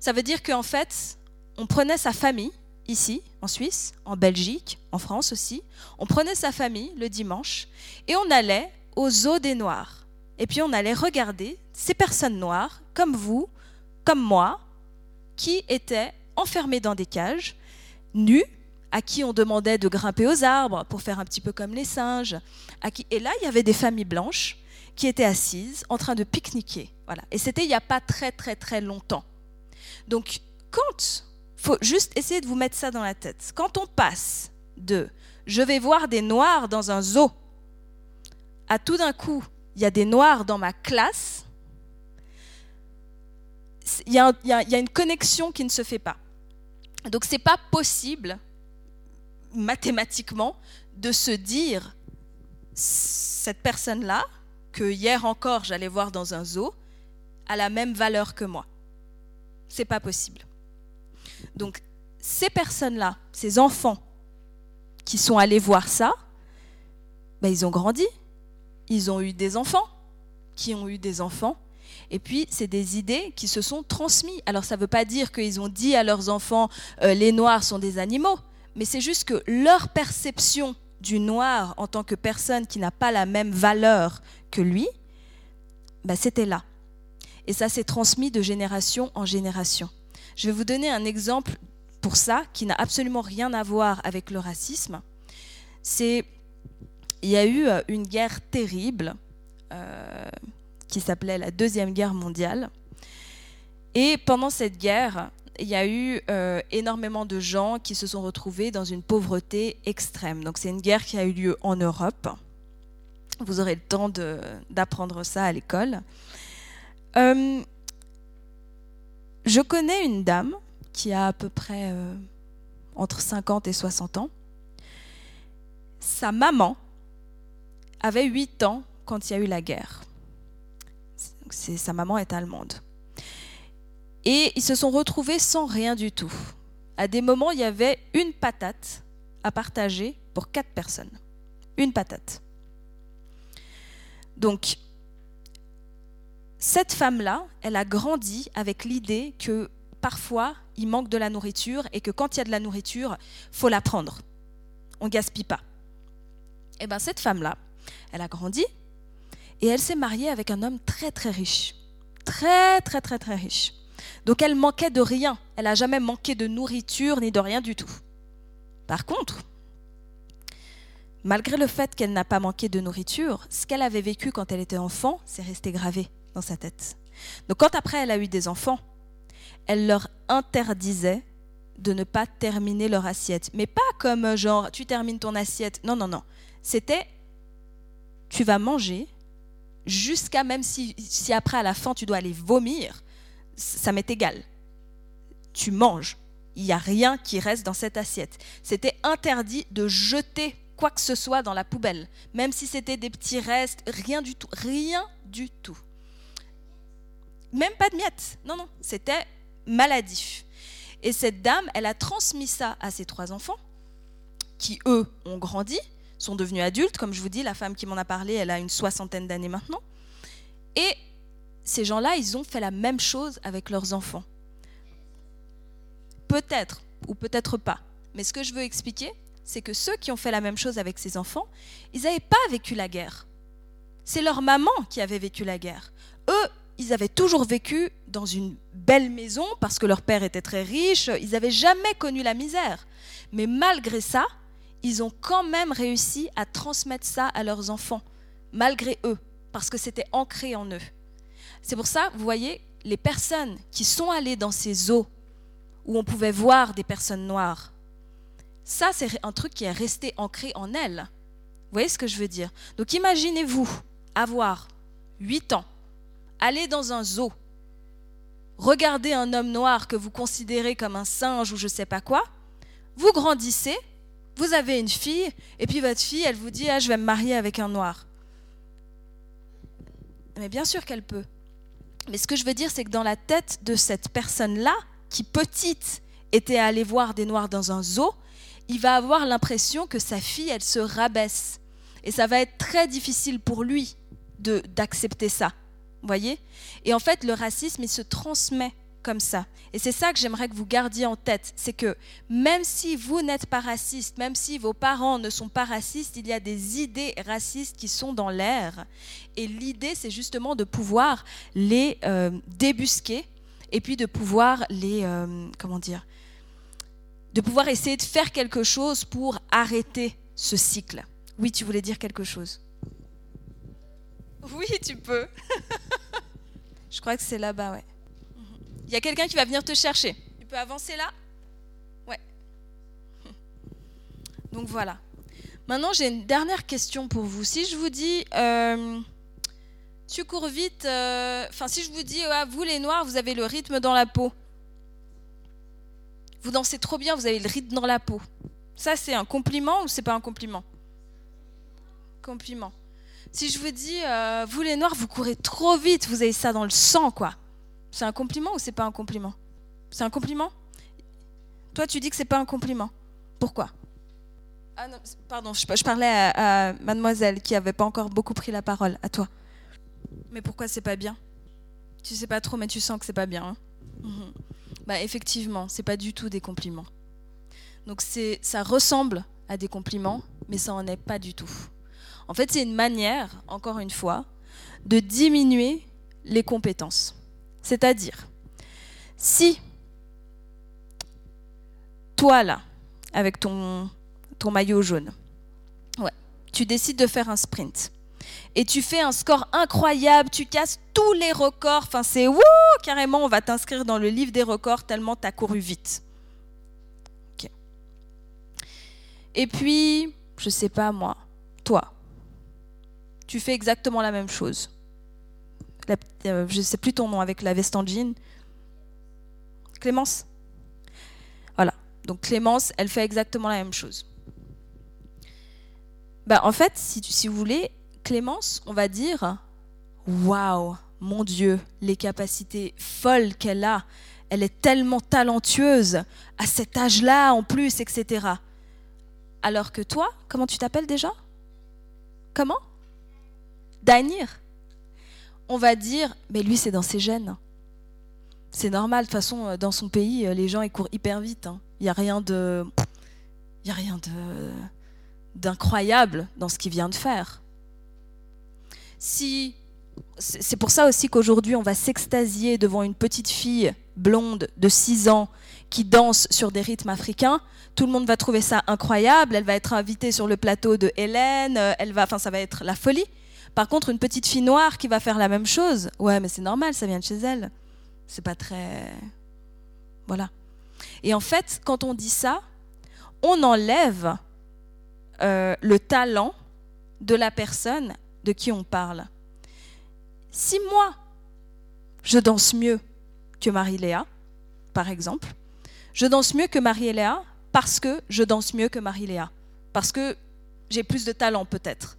Ça veut dire qu'en fait, on prenait sa famille, ici, en Suisse, en Belgique, en France aussi, on prenait sa famille le dimanche et on allait aux eaux des Noirs. Et puis on allait regarder ces personnes noires, comme vous, comme moi, qui étaient enfermés dans des cages, nus, à qui on demandait de grimper aux arbres pour faire un petit peu comme les singes. À qui... Et là, il y avait des familles blanches qui étaient assises en train de pique-niquer. Voilà. Et c'était il n'y a pas très très très longtemps. Donc, quand, faut juste essayer de vous mettre ça dans la tête, quand on passe de je vais voir des noirs dans un zoo à tout d'un coup, il y a des noirs dans ma classe, il y, a une connexion qui ne se fait pas. Donc c'est pas possible mathématiquement de se dire cette personne-là que hier encore j'allais voir dans un zoo a la même valeur que moi. C'est pas possible. Donc ces personnes-là, ces enfants qui sont allés voir ça, ben, ils ont grandi, ils ont eu des enfants, qui ont eu des enfants, et puis, c'est des idées qui se sont transmises. Alors, ça ne veut pas dire qu'ils ont dit à leurs enfants, euh, les Noirs sont des animaux, mais c'est juste que leur perception du noir en tant que personne qui n'a pas la même valeur que lui, bah, c'était là. Et ça s'est transmis de génération en génération. Je vais vous donner un exemple pour ça qui n'a absolument rien à voir avec le racisme. C'est il y a eu euh, une guerre terrible. Euh, qui s'appelait la Deuxième Guerre mondiale. Et pendant cette guerre, il y a eu euh, énormément de gens qui se sont retrouvés dans une pauvreté extrême. Donc c'est une guerre qui a eu lieu en Europe. Vous aurez le temps d'apprendre ça à l'école. Je connais une dame qui a à peu près euh, entre 50 et 60 ans. Sa maman avait 8 ans quand il y a eu la guerre sa maman est allemande. Et ils se sont retrouvés sans rien du tout. À des moments, il y avait une patate à partager pour quatre personnes. Une patate. Donc, cette femme-là, elle a grandi avec l'idée que parfois, il manque de la nourriture et que quand il y a de la nourriture, faut la prendre. On gaspille pas. Et eh bien, cette femme-là, elle a grandi et elle s'est mariée avec un homme très très riche. Très très très très riche. Donc elle manquait de rien. Elle n'a jamais manqué de nourriture ni de rien du tout. Par contre, malgré le fait qu'elle n'a pas manqué de nourriture, ce qu'elle avait vécu quand elle était enfant, c'est resté gravé dans sa tête. Donc quand après elle a eu des enfants, elle leur interdisait de ne pas terminer leur assiette. Mais pas comme genre tu termines ton assiette. Non, non, non. C'était tu vas manger jusqu'à même si, si après à la fin tu dois aller vomir, ça m'est égal. Tu manges. Il n'y a rien qui reste dans cette assiette. C'était interdit de jeter quoi que ce soit dans la poubelle, même si c'était des petits restes, rien du tout, rien du tout. Même pas de miettes. Non, non, c'était maladif. Et cette dame, elle a transmis ça à ses trois enfants, qui eux ont grandi, sont devenus adultes. Comme je vous dis, la femme qui m'en a parlé, elle a une soixantaine d'années maintenant. Et ces gens-là, ils ont fait la même chose avec leurs enfants. Peut-être, ou peut-être pas. Mais ce que je veux expliquer, c'est que ceux qui ont fait la même chose avec ces enfants, ils n'avaient pas vécu la guerre. C'est leur maman qui avait vécu la guerre. Eux, ils avaient toujours vécu dans une belle maison parce que leur père était très riche, ils n'avaient jamais connu la misère. Mais malgré ça, ils ont quand même réussi à transmettre ça à leurs enfants, malgré eux, parce que c'était ancré en eux. C'est pour ça, vous voyez, les personnes qui sont allées dans ces eaux où on pouvait voir des personnes noires, ça c'est un truc qui est resté ancré en elles. Vous voyez ce que je veux dire? Donc imaginez-vous avoir 8 ans, aller dans un zoo, regarder un homme noir que vous considérez comme un singe ou je sais pas quoi, vous grandissez, vous avez une fille, et puis votre fille, elle vous dit Ah, je vais me marier avec un noir. Mais bien sûr qu'elle peut. Mais ce que je veux dire, c'est que dans la tête de cette personne-là, qui petite était allée voir des noirs dans un zoo, il va avoir l'impression que sa fille, elle se rabaisse. Et ça va être très difficile pour lui d'accepter ça. Voyez? Et en fait, le racisme, il se transmet comme ça. Et c'est ça que j'aimerais que vous gardiez en tête, c'est que même si vous n'êtes pas raciste, même si vos parents ne sont pas racistes, il y a des idées racistes qui sont dans l'air. Et l'idée, c'est justement de pouvoir les euh, débusquer et puis de pouvoir les, euh, comment dire, de pouvoir essayer de faire quelque chose pour arrêter ce cycle. Oui, tu voulais dire quelque chose? Oui, tu peux. Je crois que c'est là-bas, ouais. Il y a quelqu'un qui va venir te chercher. Tu peux avancer là? Ouais. Donc voilà. Maintenant, j'ai une dernière question pour vous. Si je vous dis, euh, tu cours vite, euh, enfin, si je vous dis, vous les Noirs, vous avez le rythme dans la peau. Vous dansez trop bien, vous avez le rythme dans la peau. Ça, c'est un compliment ou c'est pas un compliment? Compliment. Si je vous dis, euh, vous les Noirs, vous courez trop vite, vous avez ça dans le sang, quoi. C'est un compliment ou c'est pas un compliment? C'est un compliment? Toi, tu dis que c'est pas un compliment. Pourquoi? Ah non, pardon, je, parlais à, mademoiselle qui avait pas encore beaucoup pris la parole. À toi. Mais pourquoi c'est pas bien? Tu sais pas trop, mais tu sens que c'est pas bien. Hein mhm. Bah effectivement, c'est pas du tout des compliments. Donc c'est, ça ressemble à des compliments, mais ça en est pas du tout. En fait, c'est une manière, encore une fois, de diminuer les compétences. C'est-à-dire, si toi là, avec ton, maillot jaune, tu décides de faire un sprint et tu fais un score incroyable, tu casses tous les records, enfin c'est wouh, carrément on va t'inscrire dans le livre des records tellement tu as couru vite. Et puis, je sais pas moi, toi, tu fais exactement la même chose. Euh, je ne sais plus ton nom, avec la veste en jean. Clémence? Voilà. Donc Clémence, elle fait exactement la même chose. Bah, en fait, si, si vous voulez, Clémence, on va dire Waouh, mon Dieu, les capacités folles qu'elle a. Elle est tellement talentueuse à cet âge-là en plus, etc. Alors que toi, comment tu t'appelles déjà? Comment? Danir on va dire, mais lui, c'est dans ses gènes. C'est normal, de toute façon, euh, dans son pays, euh, les gens, ils courent hyper vite. Hein. Il n'y a rien de... Il a rien d'incroyable dans ce qu'il vient de faire. Si c'est pour ça aussi qu'aujourd'hui on va s'extasier devant une petite fille blonde de 6 ans qui danse sur des rythmes africains, tout le monde va trouver ça incroyable, elle va être invitée sur le plateau de Hélène, euh, elle va enfin ça va être la folie. Par contre, une petite fille noire qui va faire la même chose, ouais, mais c'est normal, ça vient de chez elle. C'est pas très. Voilà. Et en fait, quand on dit ça, on enlève euh, le talent de la personne de qui on parle. Si moi, je danse mieux que Marie-Léa, par exemple, je danse mieux que Marie-Léa parce que je danse mieux que Marie-Léa, parce que j'ai plus de talent peut-être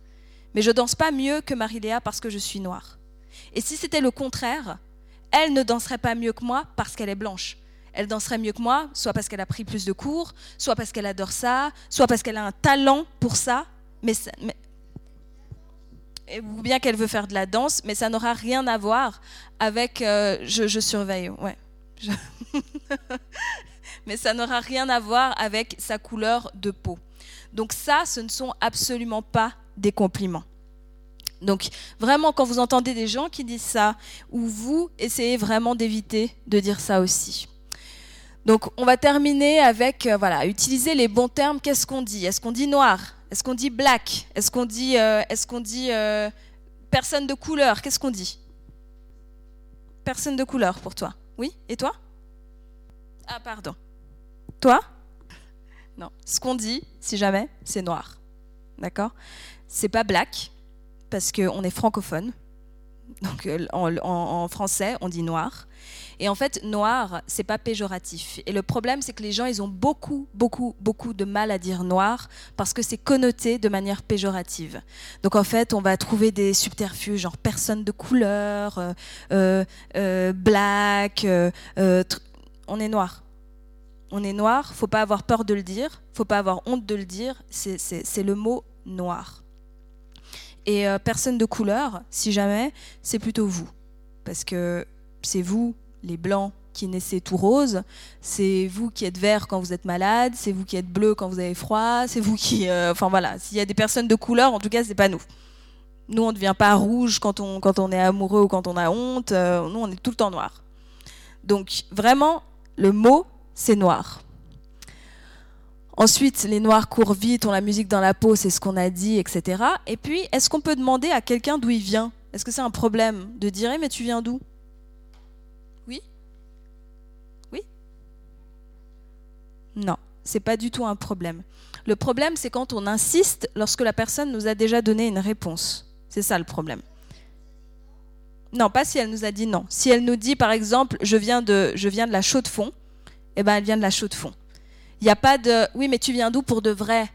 mais je danse pas mieux que Marie-Léa parce que je suis noire. Et si c'était le contraire, elle ne danserait pas mieux que moi parce qu'elle est blanche. Elle danserait mieux que moi, soit parce qu'elle a pris plus de cours, soit parce qu'elle adore ça, soit parce qu'elle a un talent pour ça, mais, ou bien qu'elle veut faire de la danse, mais ça n'aura rien à voir avec euh, je, surveille, ouais. mais ça n'aura rien à voir avec sa couleur de peau. Donc ça, ce ne sont absolument pas des compliments. Donc vraiment, quand vous entendez des gens qui disent ça, ou vous, essayez vraiment d'éviter de dire ça aussi. Donc on va terminer avec, euh, voilà, utiliser les bons termes. Qu'est-ce qu'on dit? Est-ce qu'on dit noir? Est-ce qu'on dit black? Est-ce qu'on dit, euh, est-ce qu'on dit euh, personne de couleur? Qu'est-ce qu'on dit? Personne de couleur pour toi. Oui? Et toi? Ah pardon. Toi? Non. Ce qu'on dit, si jamais, c'est noir. D'accord? C'est pas black, parce qu'on est francophone. Donc euh, en, français, on dit noir. Et en fait, noir, c'est pas péjoratif. Et le problème, c'est que les gens, ils ont beaucoup, beaucoup, beaucoup de mal à dire noir parce que c'est connoté de manière péjorative. Donc en fait, on va trouver des subterfuges, genre personne de couleur, euh, euh, black, on est noir. On est noir, faut pas avoir peur de le dire, faut pas avoir honte de le dire, c'est le mot noir. Et euh, personne de couleur, si jamais, c'est plutôt vous. Parce que c'est vous, les blancs, qui naissez tout rose, c'est vous qui êtes vert quand vous êtes malade, c'est vous qui êtes bleu quand vous avez froid, c'est vous qui... Euh, enfin voilà, s'il y a des personnes de couleur, en tout cas, c'est pas nous. Nous, on ne devient pas rouge quand on, quand on est amoureux ou quand on a honte, euh, nous, on est tout le temps noir. Donc vraiment, le mot, c'est noir. Ensuite, les noirs courent vite, ont la musique dans la peau, c'est ce qu'on a dit, etc. Et puis, est-ce qu'on peut demander à quelqu'un d'où il vient? Est-ce que c'est un problème de dire eh, mais tu viens d'où? Oui? Oui? Non, c'est pas du tout un problème. Le problème, c'est quand on insiste lorsque la personne nous a déjà donné une réponse. C'est ça le problème. Non, pas si elle nous a dit non. Si elle nous dit, par exemple, je viens de, je viens de la chaux de fond, eh ben, elle vient de la chaux de fond. Il n'y a pas de oui, mais tu viens d'où pour de vrai?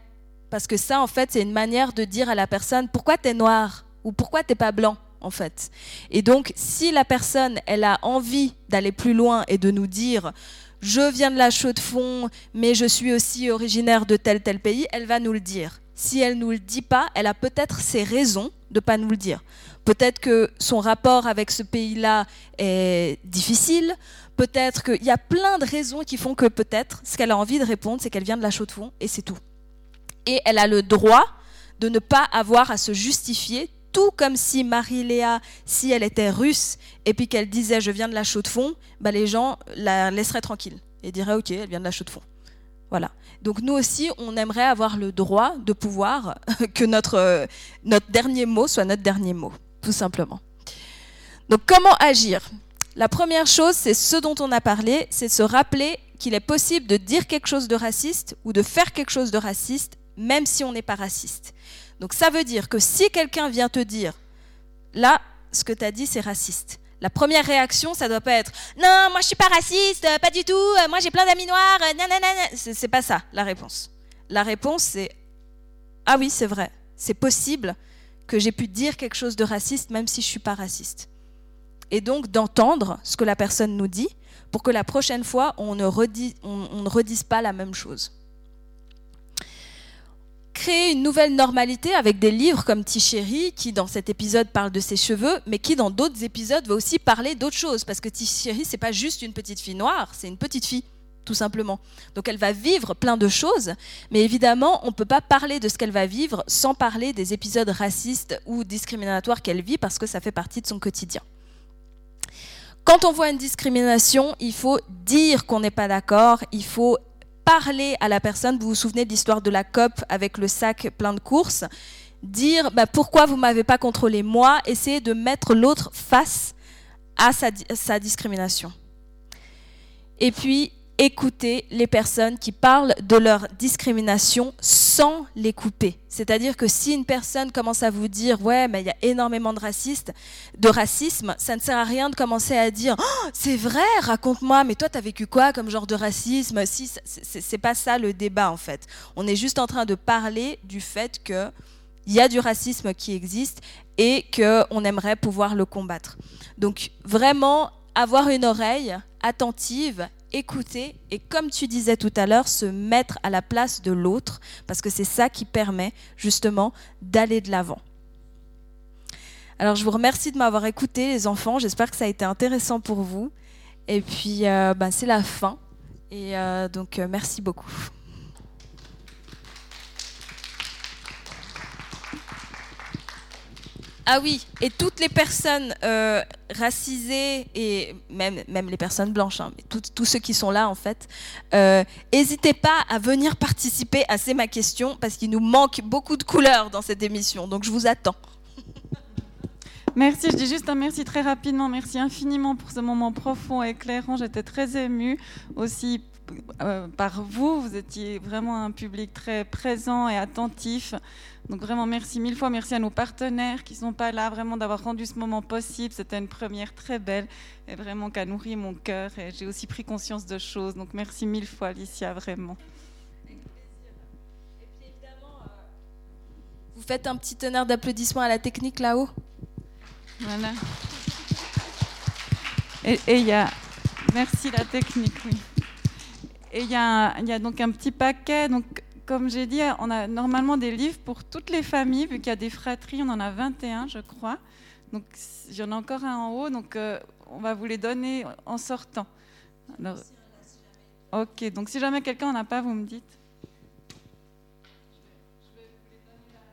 Parce que ça, en fait, c'est une manière de dire à la personne pourquoi tu es noir? Ou pourquoi tu pas blanc, en fait? Et donc, si la personne, elle a envie d'aller plus loin et de nous dire je viens de la chaux de fond, mais je suis aussi originaire de tel tel pays, elle va nous le dire. Si elle nous le dit pas, elle a peut-être ses raisons de pas nous le dire. Peut-être que son rapport avec ce pays-là est difficile. Peut-être qu'il y a plein de raisons qui font que peut-être ce qu'elle a envie de répondre, c'est qu'elle vient de la chaux de fond et c'est tout. Et elle a le droit de ne pas avoir à se justifier, tout comme si Marie-Léa, si elle était russe et puis qu'elle disait je viens de la chaux de fond, bah les gens la laisseraient tranquille et diraient ok, elle vient de la chaux de fond. Voilà. Donc nous aussi, on aimerait avoir le droit de pouvoir que notre, notre dernier mot soit notre dernier mot, tout simplement. Donc comment agir? La première chose, c'est ce dont on a parlé, c'est se rappeler qu'il est possible de dire quelque chose de raciste ou de faire quelque chose de raciste, même si on n'est pas raciste. Donc ça veut dire que si quelqu'un vient te dire, là, ce que tu as dit, c'est raciste. La première réaction, ça doit pas être non, moi je suis pas raciste, pas du tout, moi j'ai plein d'amis noirs, c'est pas ça la réponse. La réponse c'est ah oui, c'est vrai, c'est possible que j'ai pu dire quelque chose de raciste même si je suis pas raciste et donc d'entendre ce que la personne nous dit pour que la prochaine fois, on ne, redise, pas la même chose. Créer une nouvelle normalité avec des livres comme Tichéri, qui dans cet épisode parle de ses cheveux, mais qui dans d'autres épisodes va aussi parler d'autres choses, parce que Tichéri, c'est pas juste une petite fille noire, c'est une petite fille tout simplement. Donc elle va vivre plein de choses, mais évidemment, on ne peut pas parler de ce qu'elle va vivre sans parler des épisodes racistes ou discriminatoires qu'elle vit, parce que ça fait partie de son quotidien. Quand on voit une discrimination, il faut dire qu'on n'est pas d'accord, il faut parler à la personne. Vous vous souvenez de l'histoire de la COP avec le sac plein de courses? Dire bah, pourquoi vous m'avez pas contrôlé moi, essayer de mettre l'autre face à sa discrimination. Et puis, écouter les personnes qui parlent de leur discrimination sans les couper. C'est-à-dire que si une personne commence à vous dire ouais mais il y a énormément de racistes, de racisme, ça ne sert à rien de commencer à dire oh, c'est vrai, raconte-moi, mais toi tu as vécu quoi comme genre de racisme? Si c'est pas ça le débat en fait. On est juste en train de parler du fait que il y a du racisme qui existe et qu'on aimerait pouvoir le combattre. Donc vraiment avoir une oreille attentive, écouter et comme tu disais tout à l'heure, se mettre à la place de l'autre, parce que c'est ça qui permet justement d'aller de l'avant. Alors je vous remercie de m'avoir écouté les enfants, j'espère que ça a été intéressant pour vous. Et puis euh, bah, c'est la fin, et euh, donc euh, merci beaucoup. Ah oui, et toutes les personnes euh, racisées et même, même les personnes blanches, hein, tous ceux qui sont là en fait, n'hésitez pas à venir participer à C'est ma question parce qu'il nous manque beaucoup de couleurs dans cette émission. Donc je vous attends. Merci, je dis juste un merci très rapidement. Merci infiniment pour ce moment profond et éclairant. J'étais très émue aussi euh, par vous. Vous étiez vraiment un public très présent et attentif. Donc vraiment merci mille fois. Merci à nos partenaires qui ne sont pas là, vraiment d'avoir rendu ce moment possible. C'était une première très belle et vraiment qui a nourri mon cœur. Et j'ai aussi pris conscience de choses. Donc merci mille fois, Alicia, vraiment. Vous faites un petit honneur d'applaudissements à la technique là-haut voilà. Et il y a. Merci la technique, oui. Et il y, a, donc un petit paquet. Donc, comme j'ai dit, on a normalement des livres pour toutes les familles, vu qu'il y a des fratries, on en a 21, je crois. Donc, il y en a encore un en haut, donc euh, on va vous les donner en sortant. Ok, donc si jamais quelqu'un n'en a pas, vous me dites.